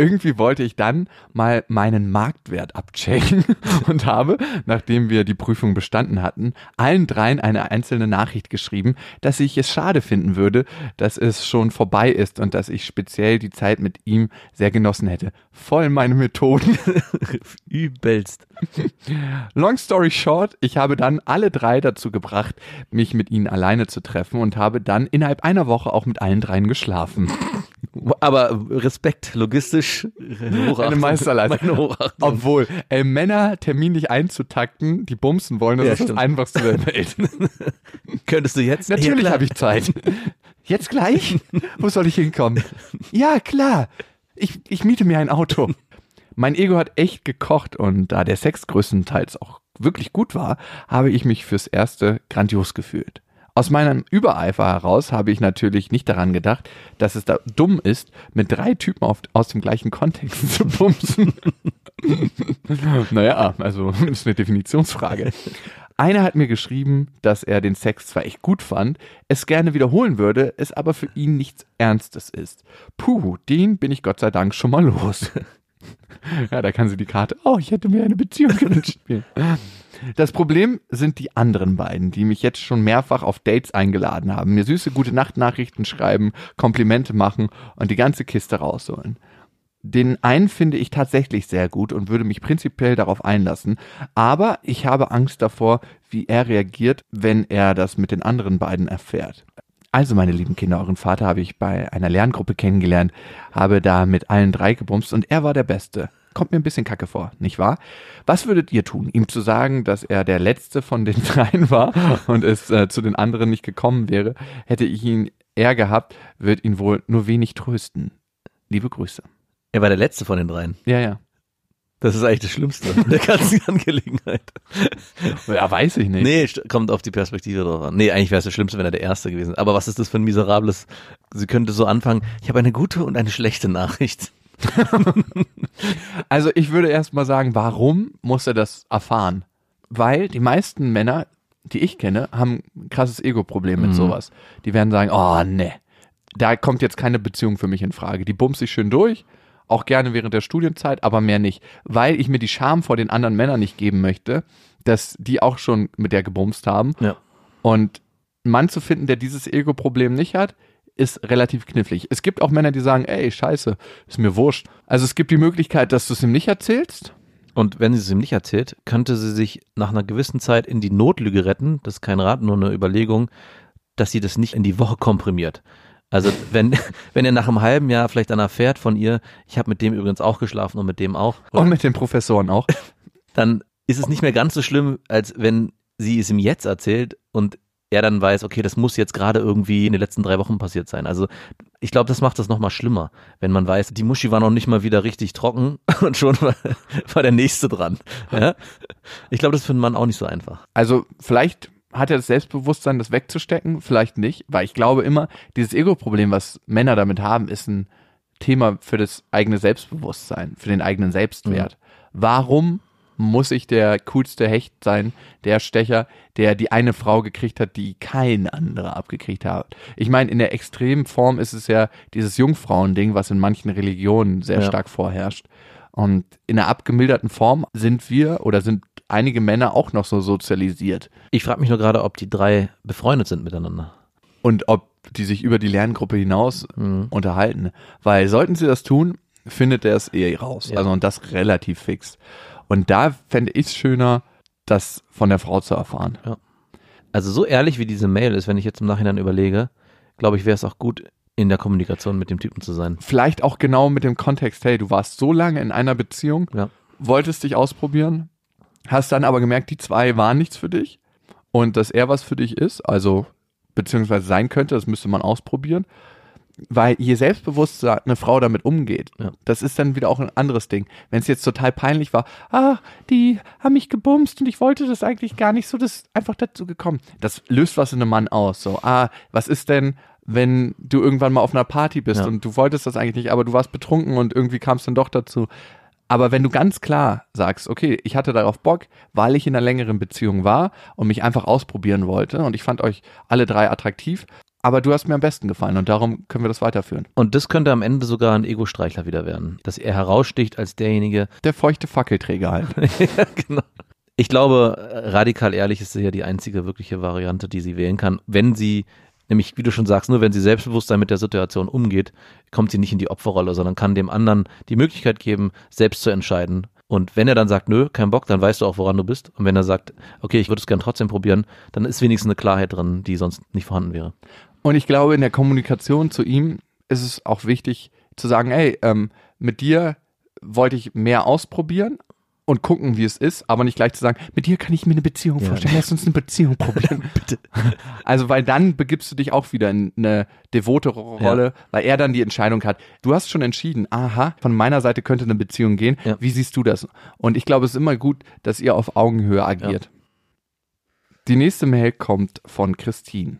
Irgendwie wollte ich dann mal meinen Marktwert abchecken *laughs* und habe, nachdem wir die Prüfung bestanden hatten, allen dreien eine einzelne Nachricht geschrieben, dass ich es schade finden würde, dass es schon vorbei ist und dass ich speziell die Zeit mit ihm sehr genossen hätte. Voll meine Methoden. *laughs* Übelst. *laughs* Long story short, ich habe dann alle drei dazu gebracht, mich mit ihnen alleine zu treffen und habe dann innerhalb einer Woche auch mit allen dreien geschlafen. Aber Respekt, logistisch. Hochachtung. Eine Meisterleistung. Meine Hochachtung. Obwohl, ey, Männer terminlich einzutakten, die bumsen wollen, das Ja, ist stimmt. das Einfachste der Welt. *laughs* Könntest du jetzt? Natürlich Ja, habe ich Zeit. Jetzt gleich? Wo soll ich hinkommen? Ja, klar. Ich, ich miete mir ein Auto. Mein Ego hat echt gekocht und da der Sex größtenteils auch wirklich gut war, habe ich mich fürs Erste grandios gefühlt. Aus meinem Übereifer heraus habe ich natürlich nicht daran gedacht, dass es da dumm ist, mit drei Typen auf, aus dem gleichen Kontext zu bumsen. *laughs* naja, also *laughs* ist eine Definitionsfrage. Einer hat mir geschrieben, dass er den Sex zwar echt gut fand, es gerne wiederholen würde, es aber für ihn nichts Ernstes ist. Puh, den bin ich Gott sei Dank schon mal los. *laughs* Ja, da kann sie die Karte, oh, ich hätte mir eine Beziehung gewünscht. Das Problem sind die anderen beiden, die mich jetzt schon mehrfach auf Dates eingeladen haben, mir süße gute Nachtnachrichten schreiben, Komplimente machen und die ganze Kiste rausholen. Den einen finde ich tatsächlich sehr gut und würde mich prinzipiell darauf einlassen, aber ich habe Angst davor, wie er reagiert, wenn er das mit den anderen beiden erfährt. Also, meine lieben Kinder, euren Vater habe ich bei einer Lerngruppe kennengelernt, habe da mit allen drei gebumst und er war der Beste. Kommt mir ein bisschen kacke vor, nicht wahr? Was würdet ihr tun? Ihm zu sagen, dass er der letzte von den *laughs* dreien war und es äh, zu den anderen nicht gekommen wäre, hätte ich ihn eher gehabt, wird ihn wohl nur wenig trösten. Liebe Grüße. Er war der letzte von den dreien. Ja, ja. Das ist eigentlich das Schlimmste der ganzen *laughs* Angelegenheit. Ja, weiß ich nicht. Nee, kommt auf die Perspektive drauf an. Nee, eigentlich wäre es das Schlimmste, wenn er der Erste gewesen wäre. Aber was ist das für ein miserables? Sie könnte so anfangen, ich habe eine gute und eine schlechte Nachricht. *laughs* Also ich würde erst mal sagen, warum muss er das erfahren? Weil die meisten Männer, die ich kenne, haben ein krasses Ego-Problem mit Mhm. sowas. Die werden sagen, oh ne, da kommt jetzt keine Beziehung für mich in Frage. Die bumst sich schön durch, auch gerne während der Studienzeit, aber mehr nicht. Weil ich mir die Scham vor den anderen Männern nicht geben möchte, dass die auch schon mit der gebumst haben. Ja. Und einen Mann zu finden, der dieses Ego-Problem nicht hat, ist relativ knifflig. Es gibt auch Männer, die sagen, ey, scheiße, ist mir wurscht. Also es gibt die Möglichkeit, dass du es ihm nicht erzählst. Und wenn sie es ihm nicht erzählt, könnte sie sich nach einer gewissen Zeit in die Notlüge retten. Das ist kein Rat, nur eine Überlegung, dass sie das nicht in die Woche komprimiert. Also wenn, *laughs* wenn er nach einem halben Jahr vielleicht dann erfährt von ihr, ich habe mit dem übrigens auch geschlafen und mit dem auch, Und mit den Professoren auch. *laughs* dann ist es nicht mehr ganz so schlimm, als wenn sie es ihm jetzt erzählt und er dann weiß, okay, das muss jetzt gerade irgendwie in den letzten drei Wochen passiert sein. Also ich glaube, das macht das nochmal schlimmer, wenn man weiß, die Muschi war noch nicht mal wieder richtig trocken *laughs* und schon war, war der nächste dran. Ja? Ich glaube, das ist für einen Mann auch nicht so einfach. Also vielleicht hat er das Selbstbewusstsein, das wegzustecken, vielleicht nicht, weil ich glaube immer, dieses Ego-Problem, was Männer damit haben, ist ein Thema für das eigene Selbstbewusstsein, für den eigenen Selbstwert. Warum muss ich der coolste Hecht sein, der Stecher, der die eine Frau gekriegt hat, die kein anderer abgekriegt hat? Ich meine, in der extremen Form ist es ja dieses Jungfrauending, was in manchen Religionen sehr Ja. stark vorherrscht. Und in der abgemilderten Form sind wir oder sind einige Männer auch noch so sozialisiert. Ich frage mich nur gerade, ob die drei befreundet sind miteinander. Und ob die sich über die Lerngruppe hinaus Mhm. unterhalten. Weil sollten sie das tun, findet er es eh raus. Ja. Also und das relativ fix. Und da fände ich es schöner, das von der Frau zu erfahren. Also so ehrlich wie diese Mail ist, wenn ich jetzt im Nachhinein überlege, glaube ich, wäre es auch gut, in der Kommunikation mit dem Typen zu sein. Vielleicht auch genau mit dem Kontext, hey, du warst so lange in einer Beziehung, Ja. wolltest dich ausprobieren, hast dann aber gemerkt, die zwei waren nichts für dich und dass er was für dich ist, also beziehungsweise sein könnte, das müsste man ausprobieren. Weil je selbstbewusster eine Frau damit umgeht, Ja. das ist dann wieder auch ein anderes Ding. Wenn es jetzt total peinlich war, ah, die haben mich gebumst und ich wollte das eigentlich gar nicht so, das ist einfach dazu gekommen. Das löst was in einem Mann aus. So, ah, was ist denn, wenn du irgendwann mal auf einer Party bist Ja. und du wolltest das eigentlich nicht, aber du warst betrunken und irgendwie kam es dann doch dazu. Aber wenn du ganz klar sagst, okay, ich hatte darauf Bock, weil ich in einer längeren Beziehung war und mich einfach ausprobieren wollte und ich fand euch alle drei attraktiv, aber du hast mir am besten gefallen und darum können wir das weiterführen. Und das könnte am Ende sogar ein Ego-Streichler wieder werden, dass er heraussticht als derjenige, *laughs* Der feuchte Fackelträger halt. *laughs* ja, genau. Ich glaube, radikal ehrlich ist ja die einzige wirkliche Variante, die sie wählen kann. Wenn sie, nämlich wie du schon sagst, nur wenn sie selbstbewusstsein mit der Situation umgeht, kommt sie nicht in die Opferrolle, sondern kann dem anderen die Möglichkeit geben, selbst zu entscheiden. Und wenn er dann sagt, nö, kein Bock, dann weißt du auch, woran du bist. Und wenn er sagt, okay, ich würde es gern trotzdem probieren, dann ist wenigstens eine Klarheit drin, die sonst nicht vorhanden wäre. Und ich glaube, in der Kommunikation zu ihm ist es auch wichtig zu sagen, ey, ähm, mit dir wollte ich mehr ausprobieren und gucken, wie es ist, aber nicht gleich zu sagen, mit dir kann ich mir eine Beziehung Ja. vorstellen, lass uns eine Beziehung *laughs* probieren. Bitte. Also, weil dann begibst du dich auch wieder in eine devote Rolle, weil er dann die Entscheidung hat. Du hast schon entschieden, aha, von meiner Seite könnte eine Beziehung gehen. Ja. Wie siehst du das? Und ich glaube, es ist immer gut, dass ihr auf Augenhöhe agiert. Die nächste Mail kommt von Christine.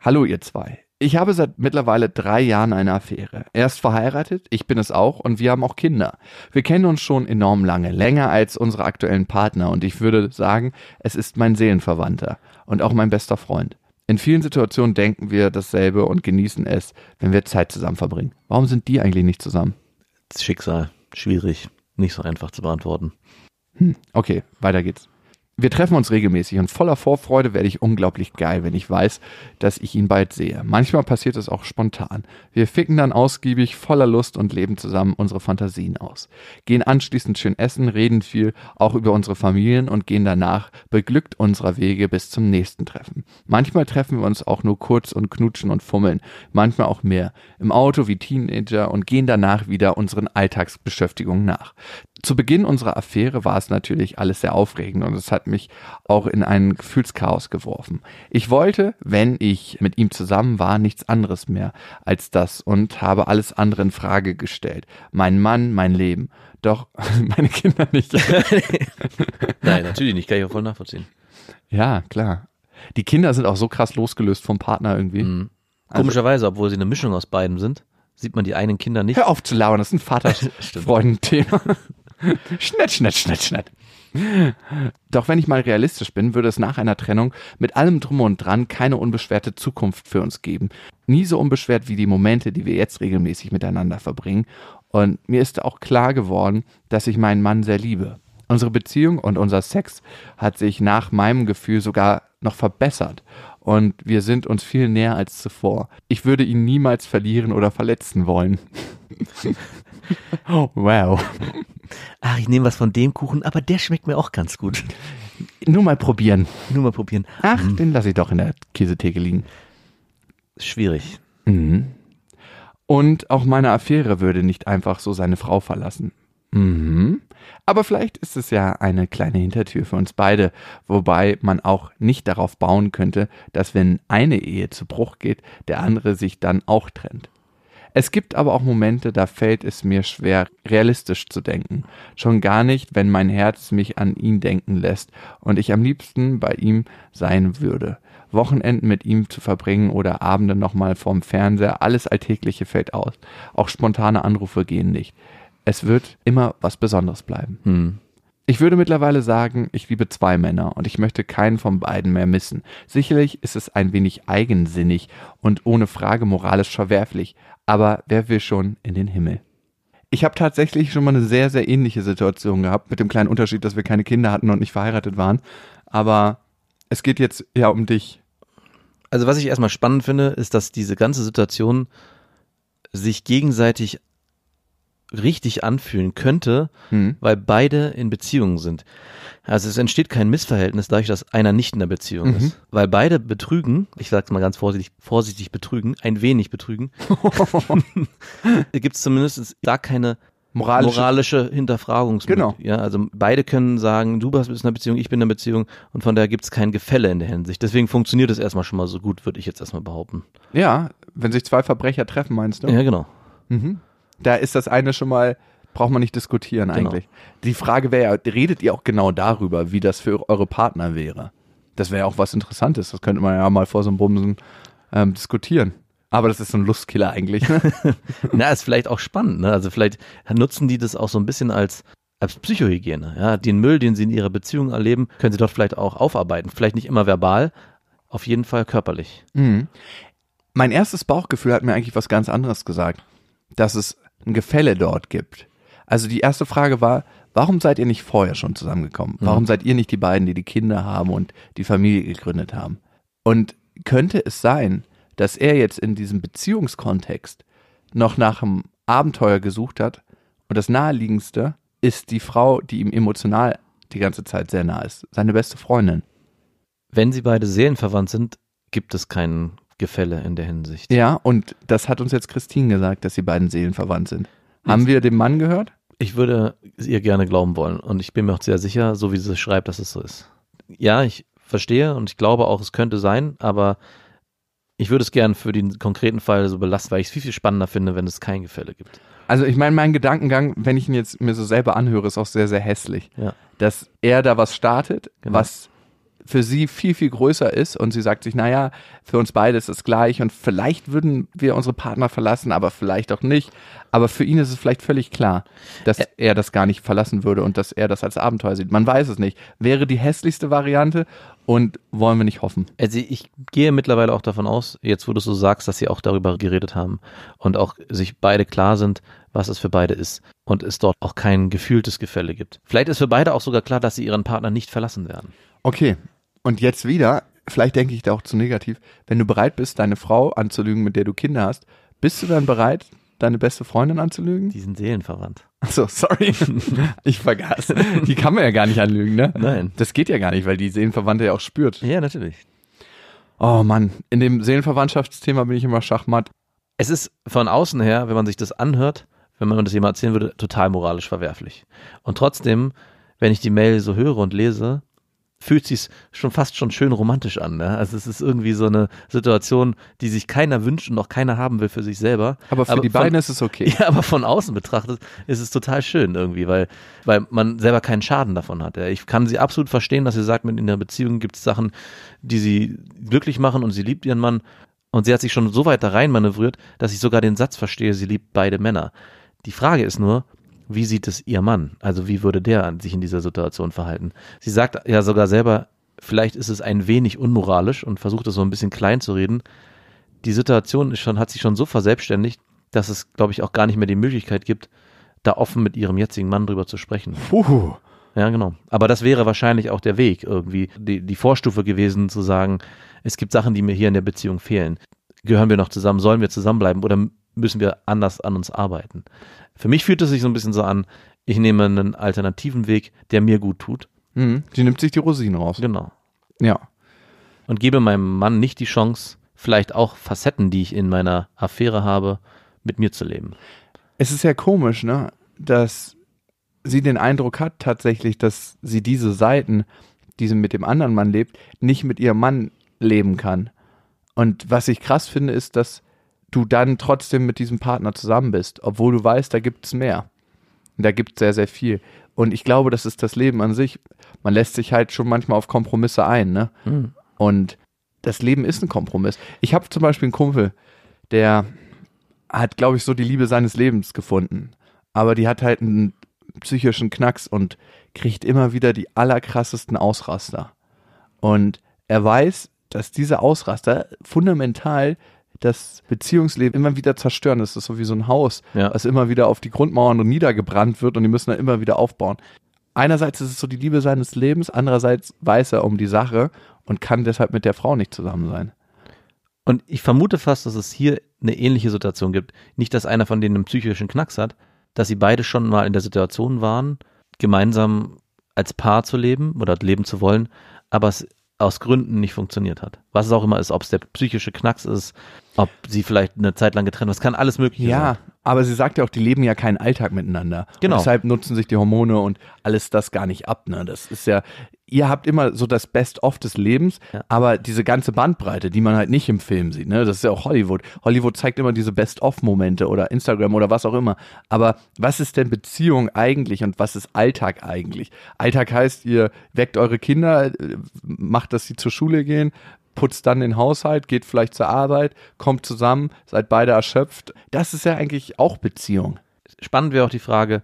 Hallo ihr zwei. Ich habe seit mittlerweile drei Jahren eine Affäre. Er ist verheiratet, ich bin es auch und wir haben auch Kinder. Wir kennen uns schon enorm lange, länger als unsere aktuellen Partner und ich würde sagen, es ist mein Seelenverwandter und auch mein bester Freund. In vielen Situationen denken wir dasselbe und genießen es, wenn wir Zeit zusammen verbringen. Warum sind die eigentlich nicht zusammen? Das Schicksal. Schwierig, nicht so einfach zu beantworten. Okay, weiter geht's. Wir treffen uns regelmäßig und voller Vorfreude werde ich unglaublich geil, wenn ich weiß, dass ich ihn bald sehe. Manchmal passiert es auch spontan. Wir ficken dann ausgiebig, voller Lust und leben zusammen unsere Fantasien aus. Gehen anschließend schön essen, reden viel, auch über unsere Familien und gehen danach beglückt unserer Wege bis zum nächsten Treffen. Manchmal treffen wir uns auch nur kurz und knutschen und fummeln, manchmal auch mehr. Im Auto wie Teenager und gehen danach wieder unseren Alltagsbeschäftigungen nach. Zu Beginn unserer Affäre war es natürlich alles sehr aufregend und es hat mich auch in ein Gefühlschaos geworfen. Ich wollte, wenn ich mit ihm zusammen war, nichts anderes mehr als das und habe alles andere in Frage gestellt. Mein Mann, mein Leben. Doch *laughs* meine Kinder nicht. *laughs* *laughs* Nein, natürlich nicht, kann ich auch voll nachvollziehen. ja, klar. Die Kinder sind auch so krass losgelöst vom Partner irgendwie. Mhm. Komischerweise, obwohl sie eine Mischung aus beiden sind, sieht man die eigenen Kinder nicht. Hör auf zu lauern, das ist ein Vaterfreundenthema. *laughs* Schnett, schnett, schnett, schnett. Doch wenn ich mal realistisch bin, würde es nach einer Trennung mit allem drum und dran keine unbeschwerte Zukunft für uns geben. Nie so unbeschwert wie die Momente, die wir jetzt regelmäßig miteinander verbringen. Und mir ist auch klar geworden, dass ich meinen Mann sehr liebe. Unsere Beziehung und unser Sex hat sich nach meinem Gefühl sogar noch verbessert. Und wir sind uns viel näher als zuvor. Ich würde ihn niemals verlieren oder verletzen wollen. *laughs* wow. Ach, ich nehme was von dem Kuchen, aber der schmeckt mir auch ganz gut. Nur mal probieren. Nur mal probieren. Ach, den lasse ich doch in der Käsetheke liegen. Schwierig. Mhm. Und auch meine Affäre würde nicht einfach so seine Frau verlassen. Mhm. Aber vielleicht ist es ja eine kleine Hintertür für uns beide, wobei man auch nicht darauf bauen könnte, dass wenn eine Ehe zu Bruch geht, der andere sich dann auch trennt. Es gibt aber auch Momente, da fällt es mir schwer, realistisch zu denken. Schon gar nicht, wenn mein Herz mich an ihn denken lässt und ich am liebsten bei ihm sein würde. Wochenenden mit ihm zu verbringen oder Abende nochmal vorm Fernseher, alles Alltägliche fällt aus. Auch spontane Anrufe gehen nicht. Es wird immer was Besonderes bleiben. Hm. Ich würde mittlerweile sagen, ich liebe zwei Männer und ich möchte keinen von beiden mehr missen. Sicherlich ist es ein wenig eigensinnig und ohne Frage moralisch verwerflich, aber wer will schon in den Himmel? Ich habe tatsächlich schon mal eine sehr, sehr ähnliche Situation gehabt, mit dem kleinen Unterschied, dass wir keine Kinder hatten und nicht verheiratet waren. Aber es geht jetzt ja um dich. Also was ich erstmal spannend finde, ist, dass diese ganze Situation sich gegenseitig richtig anfühlen könnte, Hm. weil beide in Beziehungen sind. Also es entsteht kein Missverhältnis dadurch, dass einer nicht in der Beziehung Mhm. ist. Weil beide betrügen, ich sag's mal ganz vorsichtig, vorsichtig betrügen, ein wenig betrügen. *laughs* Gibt es zumindest gar keine Moralische. moralische Hinterfragungsmöglichkeit. Genau. Ja, also beide können sagen, du bist in einer Beziehung, ich bin in einer Beziehung und von daher gibt es kein Gefälle in der Hinsicht. Deswegen funktioniert es erstmal schon mal so gut, würde ich jetzt erstmal behaupten. Ja, wenn sich zwei Verbrecher treffen, meinst du? Ja, genau. Mhm. Da ist das eine schon mal, braucht man nicht diskutieren Genau. eigentlich. Die Frage wäre ja, redet ihr auch genau darüber, wie das für eure Partner wäre? Das wäre ja auch was Interessantes. Das könnte man ja mal vor so einem Bumsen ähm, diskutieren. Aber das ist so ein Lustkiller eigentlich. Ne? *laughs* Na, ist vielleicht auch spannend, ne? Also vielleicht nutzen die das auch so ein bisschen als als Psychohygiene. Ja, den Müll, den sie in ihrer Beziehung erleben, können sie dort vielleicht auch aufarbeiten. Vielleicht nicht immer verbal, auf jeden Fall körperlich. Mhm. Mein erstes Bauchgefühl hat mir eigentlich was ganz anderes gesagt. Dass es ein Gefälle dort gibt. Also die erste Frage war, warum seid ihr nicht vorher schon zusammengekommen? Warum seid ihr nicht die beiden, die die Kinder haben und die Familie gegründet haben? Und könnte es sein, dass er jetzt in diesem Beziehungskontext noch nach einem Abenteuer gesucht hat und das naheliegendste ist die Frau, die ihm emotional die ganze Zeit sehr nah ist, seine beste Freundin. Wenn sie beide seelenverwandt sind, gibt es kein Gefälle in der Hinsicht. Ja, und das hat uns jetzt Christine gesagt, dass die beiden Seelen verwandt sind. Haben wir den Mann gehört? Ich würde ihr gerne glauben wollen und ich bin mir auch sehr sicher, so wie sie es schreibt, dass es so ist. Ja, ich verstehe und ich glaube auch, es könnte sein, aber ich würde es gerne für den konkreten Fall so belassen, weil ich es viel, viel spannender finde, wenn es kein Gefälle gibt. Also ich meine, mein Gedankengang, wenn ich ihn jetzt mir so selber anhöre, ist auch sehr, sehr hässlich. Ja. Dass er da was startet, Genau. was für sie viel, viel größer ist und sie sagt sich, naja, für uns beide ist es gleich und vielleicht würden wir unsere Partner verlassen, aber vielleicht auch nicht. Aber für ihn ist es vielleicht völlig klar, dass er das gar nicht verlassen würde und dass er das als Abenteuer sieht. Man weiß es nicht. Wäre die hässlichste Variante und wollen wir nicht hoffen. Also ich gehe mittlerweile auch davon aus, jetzt wo du so sagst, dass sie auch darüber geredet haben und auch sich beide klar sind, was es für beide ist. und es dort auch kein gefühltes Gefälle gibt. Vielleicht ist für beide auch sogar klar, dass sie ihren Partner nicht verlassen werden. Okay. Und jetzt wieder, vielleicht denke ich da auch zu negativ, wenn du bereit bist, deine Frau anzulügen, mit der du Kinder hast, bist du dann bereit, deine beste Freundin anzulügen? Die sind seelenverwandt. Achso, sorry. *laughs* Ich vergaß. Die kann man ja gar nicht anlügen, ne? Nein. Das geht ja gar nicht, weil die Seelenverwandte ja auch spürt. Ja, natürlich. Oh Mann, in dem Seelenverwandtschaftsthema bin ich immer schachmatt. Es ist von außen her, wenn man sich das anhört, wenn man das jemand erzählen würde, total moralisch verwerflich. Und trotzdem, wenn ich die Mail so höre und lese, fühlt sich schon fast schon schön romantisch an. Ne? Also es ist irgendwie so eine Situation, die sich keiner wünscht und auch keiner haben will für sich selber. Aber für die von- beiden ist es okay. *laughs* Ja, aber von außen betrachtet ist es total schön irgendwie, weil, weil man selber keinen Schaden davon hat. Ja. Ich kann sie absolut verstehen, dass sie sagt, mit in der Beziehung gibt es Sachen, die sie glücklich machen und sie liebt ihren Mann. Und sie hat sich schon so weit da rein manövriert, dass ich sogar den Satz verstehe, sie liebt beide Männer. Die Frage ist nur, wie sieht es ihr Mann? Also wie würde der sich in dieser Situation verhalten? Sie sagt ja sogar selber, vielleicht ist es ein wenig unmoralisch und versucht es so ein bisschen klein zu reden. Die Situation ist schon, hat sich schon so verselbstständigt, dass es, glaube ich, auch gar nicht mehr die Möglichkeit gibt, da offen mit ihrem jetzigen Mann drüber zu sprechen. Puh. Ja, genau. Aber das wäre wahrscheinlich auch der Weg irgendwie, die, die Vorstufe gewesen, zu sagen, es gibt Sachen, die mir hier in der Beziehung fehlen. Gehören wir noch zusammen? Sollen wir zusammenbleiben oder müssen wir anders an uns arbeiten? Für mich fühlt es sich so ein bisschen so an, ich nehme einen alternativen Weg, der mir gut tut. Mhm. Die nimmt sich die Rosinen raus. Genau. Ja. Und gebe meinem Mann nicht die Chance, vielleicht auch Facetten, die ich in meiner Affäre habe, mit mir zu leben. Es ist ja komisch, ne, dass sie den Eindruck hat tatsächlich, dass sie diese Seiten, die sie mit dem anderen Mann lebt, nicht mit ihrem Mann leben kann. Und was ich krass finde, ist, dass du dann trotzdem mit diesem Partner zusammen bist, obwohl du weißt, da gibt es mehr. Und da gibt es sehr, sehr viel. Und ich glaube, das ist das Leben an sich. Man lässt sich halt schon manchmal auf Kompromisse ein, ne? Hm. Und das Leben ist ein Kompromiss. Ich habe zum Beispiel einen Kumpel, der hat, glaube ich, so die Liebe seines Lebens gefunden. Aber die hat halt einen psychischen Knacks und kriegt immer wieder die allerkrassesten Ausraster. Und er weiß, dass diese Ausraster fundamental das Beziehungsleben immer wieder zerstören. Das ist so wie so ein Haus, Ja. was immer wieder auf die Grundmauern und niedergebrannt wird und die müssen dann immer wieder aufbauen. Einerseits ist es so die Liebe seines Lebens, andererseits weiß er um die Sache und kann deshalb mit der Frau nicht zusammen sein. Und ich vermute fast, dass es hier eine ähnliche Situation gibt. Nicht, dass einer von denen einen psychischen Knacks hat, dass sie beide schon mal in der Situation waren, gemeinsam als Paar zu leben oder leben zu wollen, aber es aus Gründen nicht funktioniert hat. Was es auch immer ist, ob es der psychische Knacks ist, ob sie vielleicht eine Zeit lang getrennt. Es kann alles Mögliche Ja, sein. aber sie sagt ja auch, die leben ja keinen Alltag miteinander. Genau. Und deshalb nutzen sich die Hormone und alles das gar nicht ab. Ne? Das ist ja, ihr habt immer so das Best-of des Lebens, Ja. aber diese ganze Bandbreite, die man halt nicht im Film sieht, ne? das ist ja auch Hollywood. Hollywood zeigt immer diese Best-of-Momente oder Instagram oder was auch immer. Aber was ist denn Beziehung eigentlich und was ist Alltag eigentlich? Alltag heißt, ihr weckt eure Kinder, äh, macht, dass sie zur Schule gehen, putzt dann den Haushalt, geht vielleicht zur Arbeit, kommt zusammen, seid beide erschöpft. Das ist ja eigentlich auch Beziehung. Spannend wäre auch die Frage,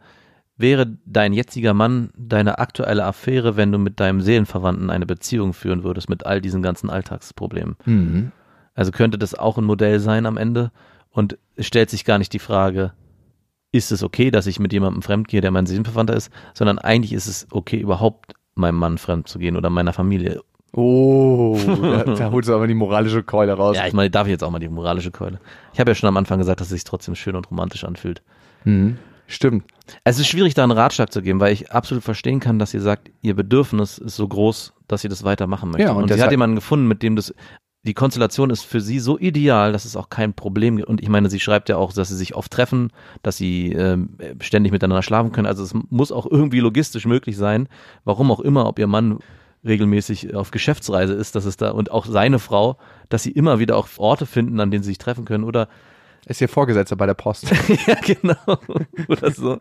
wäre dein jetziger Mann deine aktuelle Affäre, wenn du mit deinem Seelenverwandten eine Beziehung führen würdest mit all diesen ganzen Alltagsproblemen? Mhm. Also könnte das auch ein Modell sein am Ende? Und es stellt sich gar nicht die Frage, ist es okay, dass ich mit jemandem fremdgehe, der mein Seelenverwandter ist, sondern eigentlich ist es okay, überhaupt meinem Mann fremd zu gehen oder meiner Familie. Oh, da, *laughs* da holst du aber die moralische Keule raus. Ja, ich meine, darf ich jetzt auch mal die moralische Keule. Ich habe ja schon am Anfang gesagt, dass es sich trotzdem schön und romantisch anfühlt. Mhm. Stimmt. Es ist schwierig, da einen Ratschlag zu geben, weil ich absolut verstehen kann, dass ihr sagt, ihr Bedürfnis ist so groß, dass ihr das weitermachen möchtet. Ja, und und sie hat jemanden gefunden, mit dem das, die Konstellation ist für sie so ideal, dass es auch kein Problem gibt. Und ich meine, sie schreibt ja auch, dass sie sich oft treffen, dass sie ähm, ständig miteinander schlafen können. Also es muss auch irgendwie logistisch möglich sein, warum auch immer, ob ihr Mann regelmäßig auf Geschäftsreise ist, dass es da und auch seine Frau, dass sie immer wieder auch Orte finden, an denen sie sich treffen können oder Ist hier Vorgesetzter bei der Post. *laughs* ja, genau. *laughs* Oder so.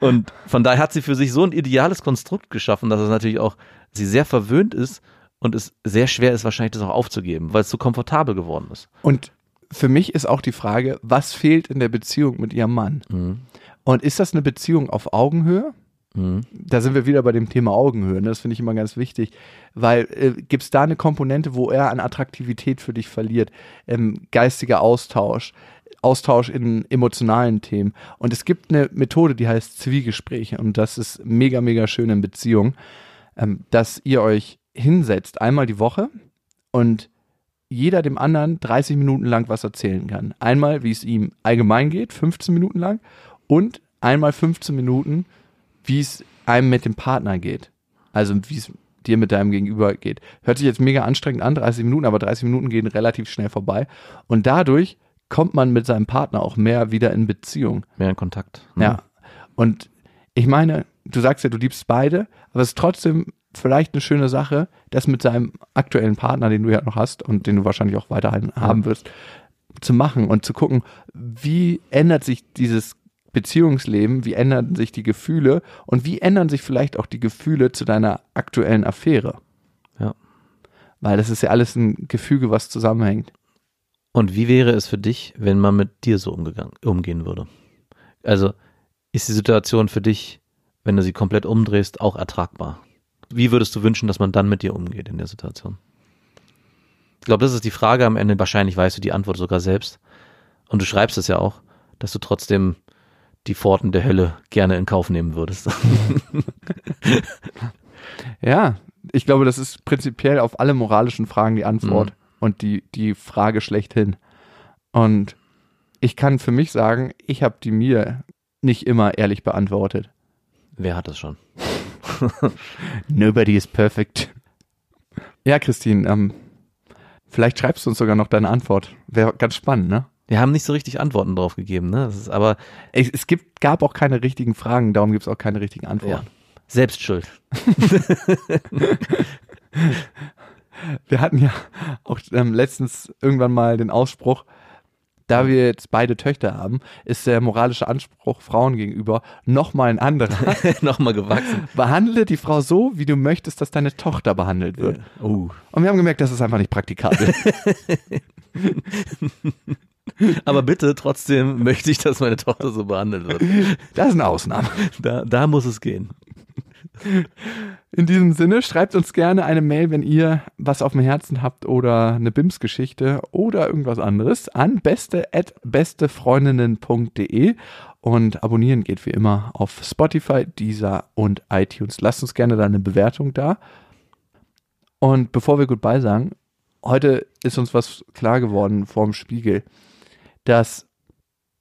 Und von daher hat sie für sich so ein ideales Konstrukt geschaffen, dass es natürlich auch sie sehr verwöhnt ist und es sehr schwer ist, wahrscheinlich das auch aufzugeben, weil es so komfortabel geworden ist. Und für mich ist auch die Frage, was fehlt in der Beziehung mit ihrem Mann? Mhm. Und ist das eine Beziehung auf Augenhöhe? Mhm. Da sind wir wieder bei dem Thema Augenhöhe. Ne? Das finde ich immer ganz wichtig, weil äh, gibt es da eine Komponente, wo er an Attraktivität für dich verliert? Ähm, geistiger Austausch, Austausch in emotionalen Themen. Und es gibt eine Methode, die heißt Zwiegespräche. Und das ist mega, mega schön in Beziehungen, ähm, dass ihr euch hinsetzt, einmal die Woche und jeder dem anderen 30 Minuten lang was erzählen kann. Einmal, wie es ihm allgemein geht, 15 Minuten lang und einmal 15 Minuten, wie es einem mit dem Partner geht. Also wie es dir mit deinem Gegenüber geht. Hört sich jetzt mega anstrengend an, 30 Minuten, aber 30 Minuten gehen relativ schnell vorbei. Und dadurch kommt man mit seinem Partner auch mehr wieder in Beziehung. Mehr in Kontakt. ne? Ja. Und ich meine, du sagst ja, du liebst beide, aber es ist trotzdem vielleicht eine schöne Sache, das mit seinem aktuellen Partner, den du ja noch hast und den du wahrscheinlich auch weiterhin haben wirst, zu machen und zu gucken, wie ändert sich dieses Beziehungsleben, wie ändern sich die Gefühle und wie ändern sich vielleicht auch die Gefühle zu deiner aktuellen Affäre. Ja. Weil das ist ja alles ein Gefüge, was zusammenhängt. Und wie wäre es für dich, wenn man mit dir so umgegangen, umgehen würde? Also ist die Situation für dich, wenn du sie komplett umdrehst, auch ertragbar? Wie würdest du wünschen, dass man dann mit dir umgeht in der Situation? Ich glaube, das ist die Frage am Ende. Wahrscheinlich weißt du die Antwort sogar selbst. Und du schreibst es ja auch, dass du trotzdem die Pforten der Hölle gerne in Kauf nehmen würdest. *laughs* Ja, ich glaube, das ist prinzipiell auf alle moralischen Fragen die Antwort Mhm. und die, die Frage schlechthin. Und ich kann für mich sagen, ich habe die mir nicht immer ehrlich beantwortet. Wer hat das schon? *laughs* Nobody is perfect. Ja, Christine, ähm, vielleicht schreibst du uns sogar noch deine Antwort. Wäre ganz spannend, ne? Wir haben nicht so richtig Antworten drauf gegeben, ne? Das ist aber Es, es gibt, gab auch keine richtigen Fragen, darum gibt es auch keine richtigen ja, Antworten. Selbstschuld. *laughs* Wir hatten ja auch ähm, letztens irgendwann mal den Ausspruch, da wir jetzt beide Töchter haben, ist der moralische Anspruch Frauen gegenüber nochmal ein anderer. *laughs* Nochmal gewachsen. Behandle die Frau so, wie du möchtest, dass deine Tochter behandelt wird. Oh. Und wir haben gemerkt, das ist einfach nicht praktikabel. *laughs* *laughs* Aber bitte, trotzdem *laughs* möchte ich, dass meine Tochter so behandelt wird. Das ist eine Ausnahme. Da, da muss es gehen. In diesem Sinne, schreibt uns gerne eine Mail, wenn ihr was auf dem Herzen habt oder eine BIMS-Geschichte oder irgendwas anderes an beste@bestefreundinnen.de und abonnieren geht wie immer auf Spotify, Deezer und iTunes. Lasst uns gerne da eine Bewertung da. Und bevor wir Goodbye sagen, heute ist uns was klar geworden vorm Spiegel, dass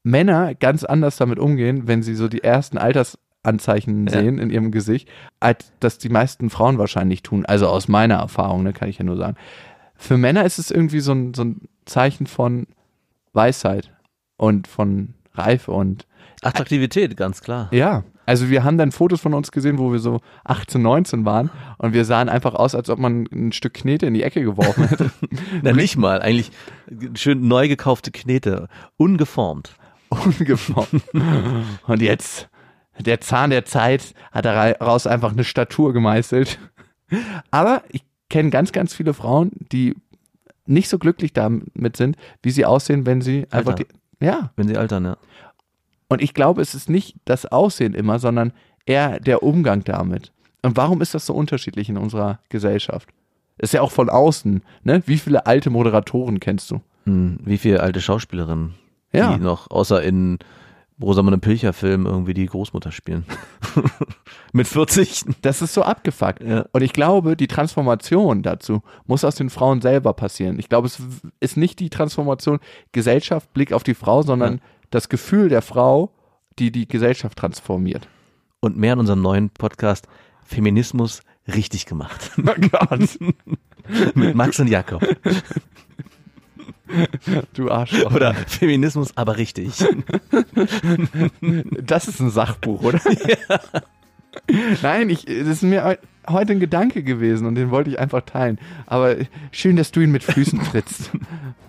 Männer ganz anders damit umgehen, wenn sie so die ersten Altersanzeichen Ja. sehen in ihrem Gesicht, als das die meisten Frauen wahrscheinlich tun. Also aus meiner Erfahrung, ne, kann ich ja nur sagen. Für Männer ist es irgendwie so ein, so ein Zeichen von Weisheit und von Reife und Attraktivität, ganz klar. ja, also wir haben dann Fotos von uns gesehen, wo wir so 18, 19 waren und wir sahen einfach aus, als ob man ein Stück Knete in die Ecke geworfen hätte. *laughs* Na, nicht mal. Eigentlich schön neu gekaufte Knete. Ungeformt. Ungeformt. *laughs* Und jetzt, der Zahn der Zeit hat daraus einfach eine Statur gemeißelt. Aber ich kenne ganz, ganz viele Frauen, die nicht so glücklich damit sind, wie sie aussehen, wenn sie einfach die, ja. Wenn sie altern, ja. Und ich glaube, es ist nicht das Aussehen immer, sondern eher der Umgang damit. Und warum ist das so unterschiedlich in unserer Gesellschaft? Ist ja auch von außen, ne? Wie viele alte Moderatoren kennst du? Hm, wie viele alte Schauspielerinnen, Ja. die noch, außer in Rosamunde Pilcher-Filmen irgendwie die Großmutter spielen. *laughs* Mit 40. Das ist so abgefuckt. Ja. Und ich glaube, die Transformation dazu muss aus den Frauen selber passieren. Ich glaube, es ist nicht die Transformation Gesellschaft, Blick auf die Frau, sondern Ja. Das Gefühl der Frau, die die Gesellschaft transformiert. Und mehr in unserem neuen Podcast Feminismus richtig gemacht. *laughs* Oh Gott, *laughs* Mit Max und Jakob. du Arschloch. Oder Feminismus aber richtig. Das ist ein Sachbuch, oder? *laughs* Nein, ich, das ist mir heu- heute ein Gedanke gewesen und den wollte ich einfach teilen. Aber schön, dass du ihn mit Füßen trittst.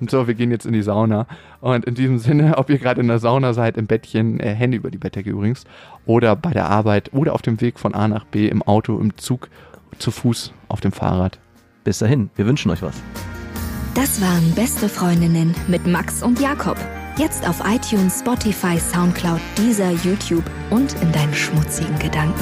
Und *laughs* so, wir gehen jetzt in die Sauna. Und in diesem Sinne, ob ihr gerade in der Sauna seid, im Bettchen, äh, Hände über die Bettdecke übrigens, oder bei der Arbeit oder auf dem Weg von A nach B, im Auto, im Zug, zu Fuß, auf dem Fahrrad. Bis dahin, wir wünschen euch was. Das waren Beste Freundinnen mit Max und Jakob. Jetzt auf iTunes, Spotify, Soundcloud, Deezer, YouTube und in deinen schmutzigen Gedanken.